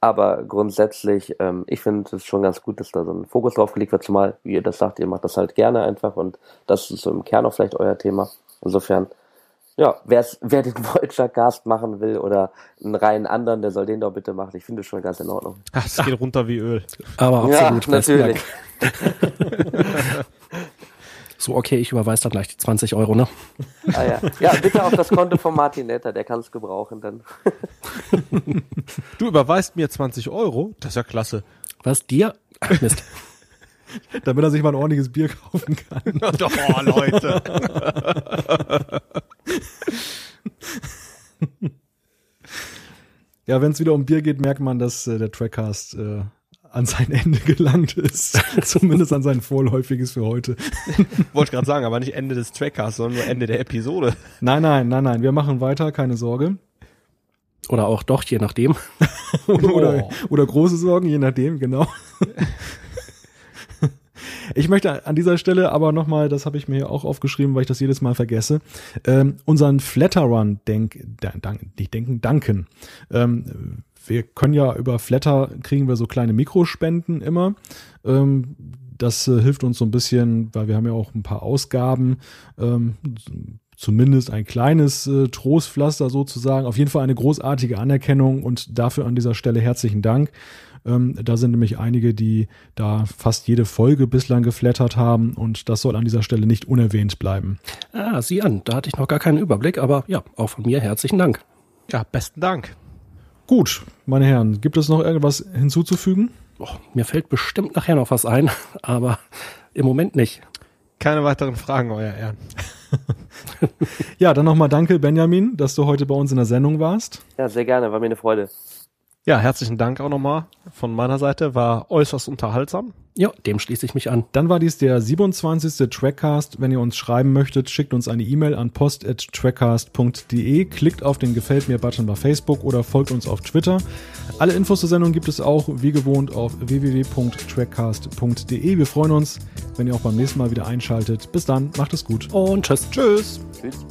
Aber grundsätzlich, ähm, ich finde es schon ganz gut, dass da so ein Fokus drauf gelegt wird, zumal, wie ihr das sagt, ihr macht das halt gerne einfach und das ist so im Kern auch vielleicht euer Thema. Insofern, ja, wer's, wer den Voyager Cast machen will oder einen reinen anderen, der soll den doch bitte machen. Ich finde es schon ganz in Ordnung. Ach, es geht runter wie Öl. Aber absolut. Ja, natürlich. so, okay, ich überweise dann gleich die 20 Euro, ne? Ah, ja. ja, bitte auf das Konto von Martin Netter, der kann es gebrauchen dann. du überweist mir 20 Euro? Das ist ja klasse. Was, dir? Ach, Mist. damit er sich mal ein ordentliches Bier kaufen kann. Doch, oh, Leute. ja, wenn es wieder um Bier geht, merkt man, dass äh, der Trackcast äh, an sein Ende gelangt ist. Zumindest an sein vorläufiges für heute. Wollte ich gerade sagen, aber nicht Ende des Trackcasts, sondern nur Ende der Episode. Nein, nein, nein, nein. Wir machen weiter, keine Sorge. Oder auch doch, je nachdem. oder, oh. oder große Sorgen, je nachdem, genau. Ich möchte an dieser Stelle aber nochmal, das habe ich mir hier auch aufgeschrieben, weil ich das jedes Mal vergesse, ähm, unseren Flatterrun denk, dank, nicht denken, danken. Ähm, wir können ja über Flatter kriegen wir so kleine Mikrospenden immer. Ähm, das äh, hilft uns so ein bisschen, weil wir haben ja auch ein paar Ausgaben, ähm, zumindest ein kleines äh, Trostpflaster sozusagen. Auf jeden Fall eine großartige Anerkennung und dafür an dieser Stelle herzlichen Dank. Ähm, da sind nämlich einige, die da fast jede Folge bislang geflattert haben und das soll an dieser Stelle nicht unerwähnt bleiben. Ah, sieh an, da hatte ich noch gar keinen Überblick, aber ja, auch von mir herzlichen Dank. Ja, besten Dank. Gut, meine Herren, gibt es noch irgendwas hinzuzufügen? Oh, mir fällt bestimmt nachher noch was ein, aber im Moment nicht. Keine weiteren Fragen, euer Ehren. ja, dann nochmal danke, Benjamin, dass du heute bei uns in der Sendung warst. Ja, sehr gerne, war mir eine Freude. Ja, herzlichen Dank auch nochmal von meiner Seite. War äußerst unterhaltsam. Ja, dem schließe ich mich an. Dann war dies der 27. Trackcast. Wenn ihr uns schreiben möchtet, schickt uns eine E-Mail an post.trackcast.de, klickt auf den Gefällt mir-Button bei Facebook oder folgt uns auf Twitter. Alle Infos zur Sendung gibt es auch wie gewohnt auf www.trackcast.de. Wir freuen uns, wenn ihr auch beim nächsten Mal wieder einschaltet. Bis dann, macht es gut. Und tschüss. Tschüss. Tschüss.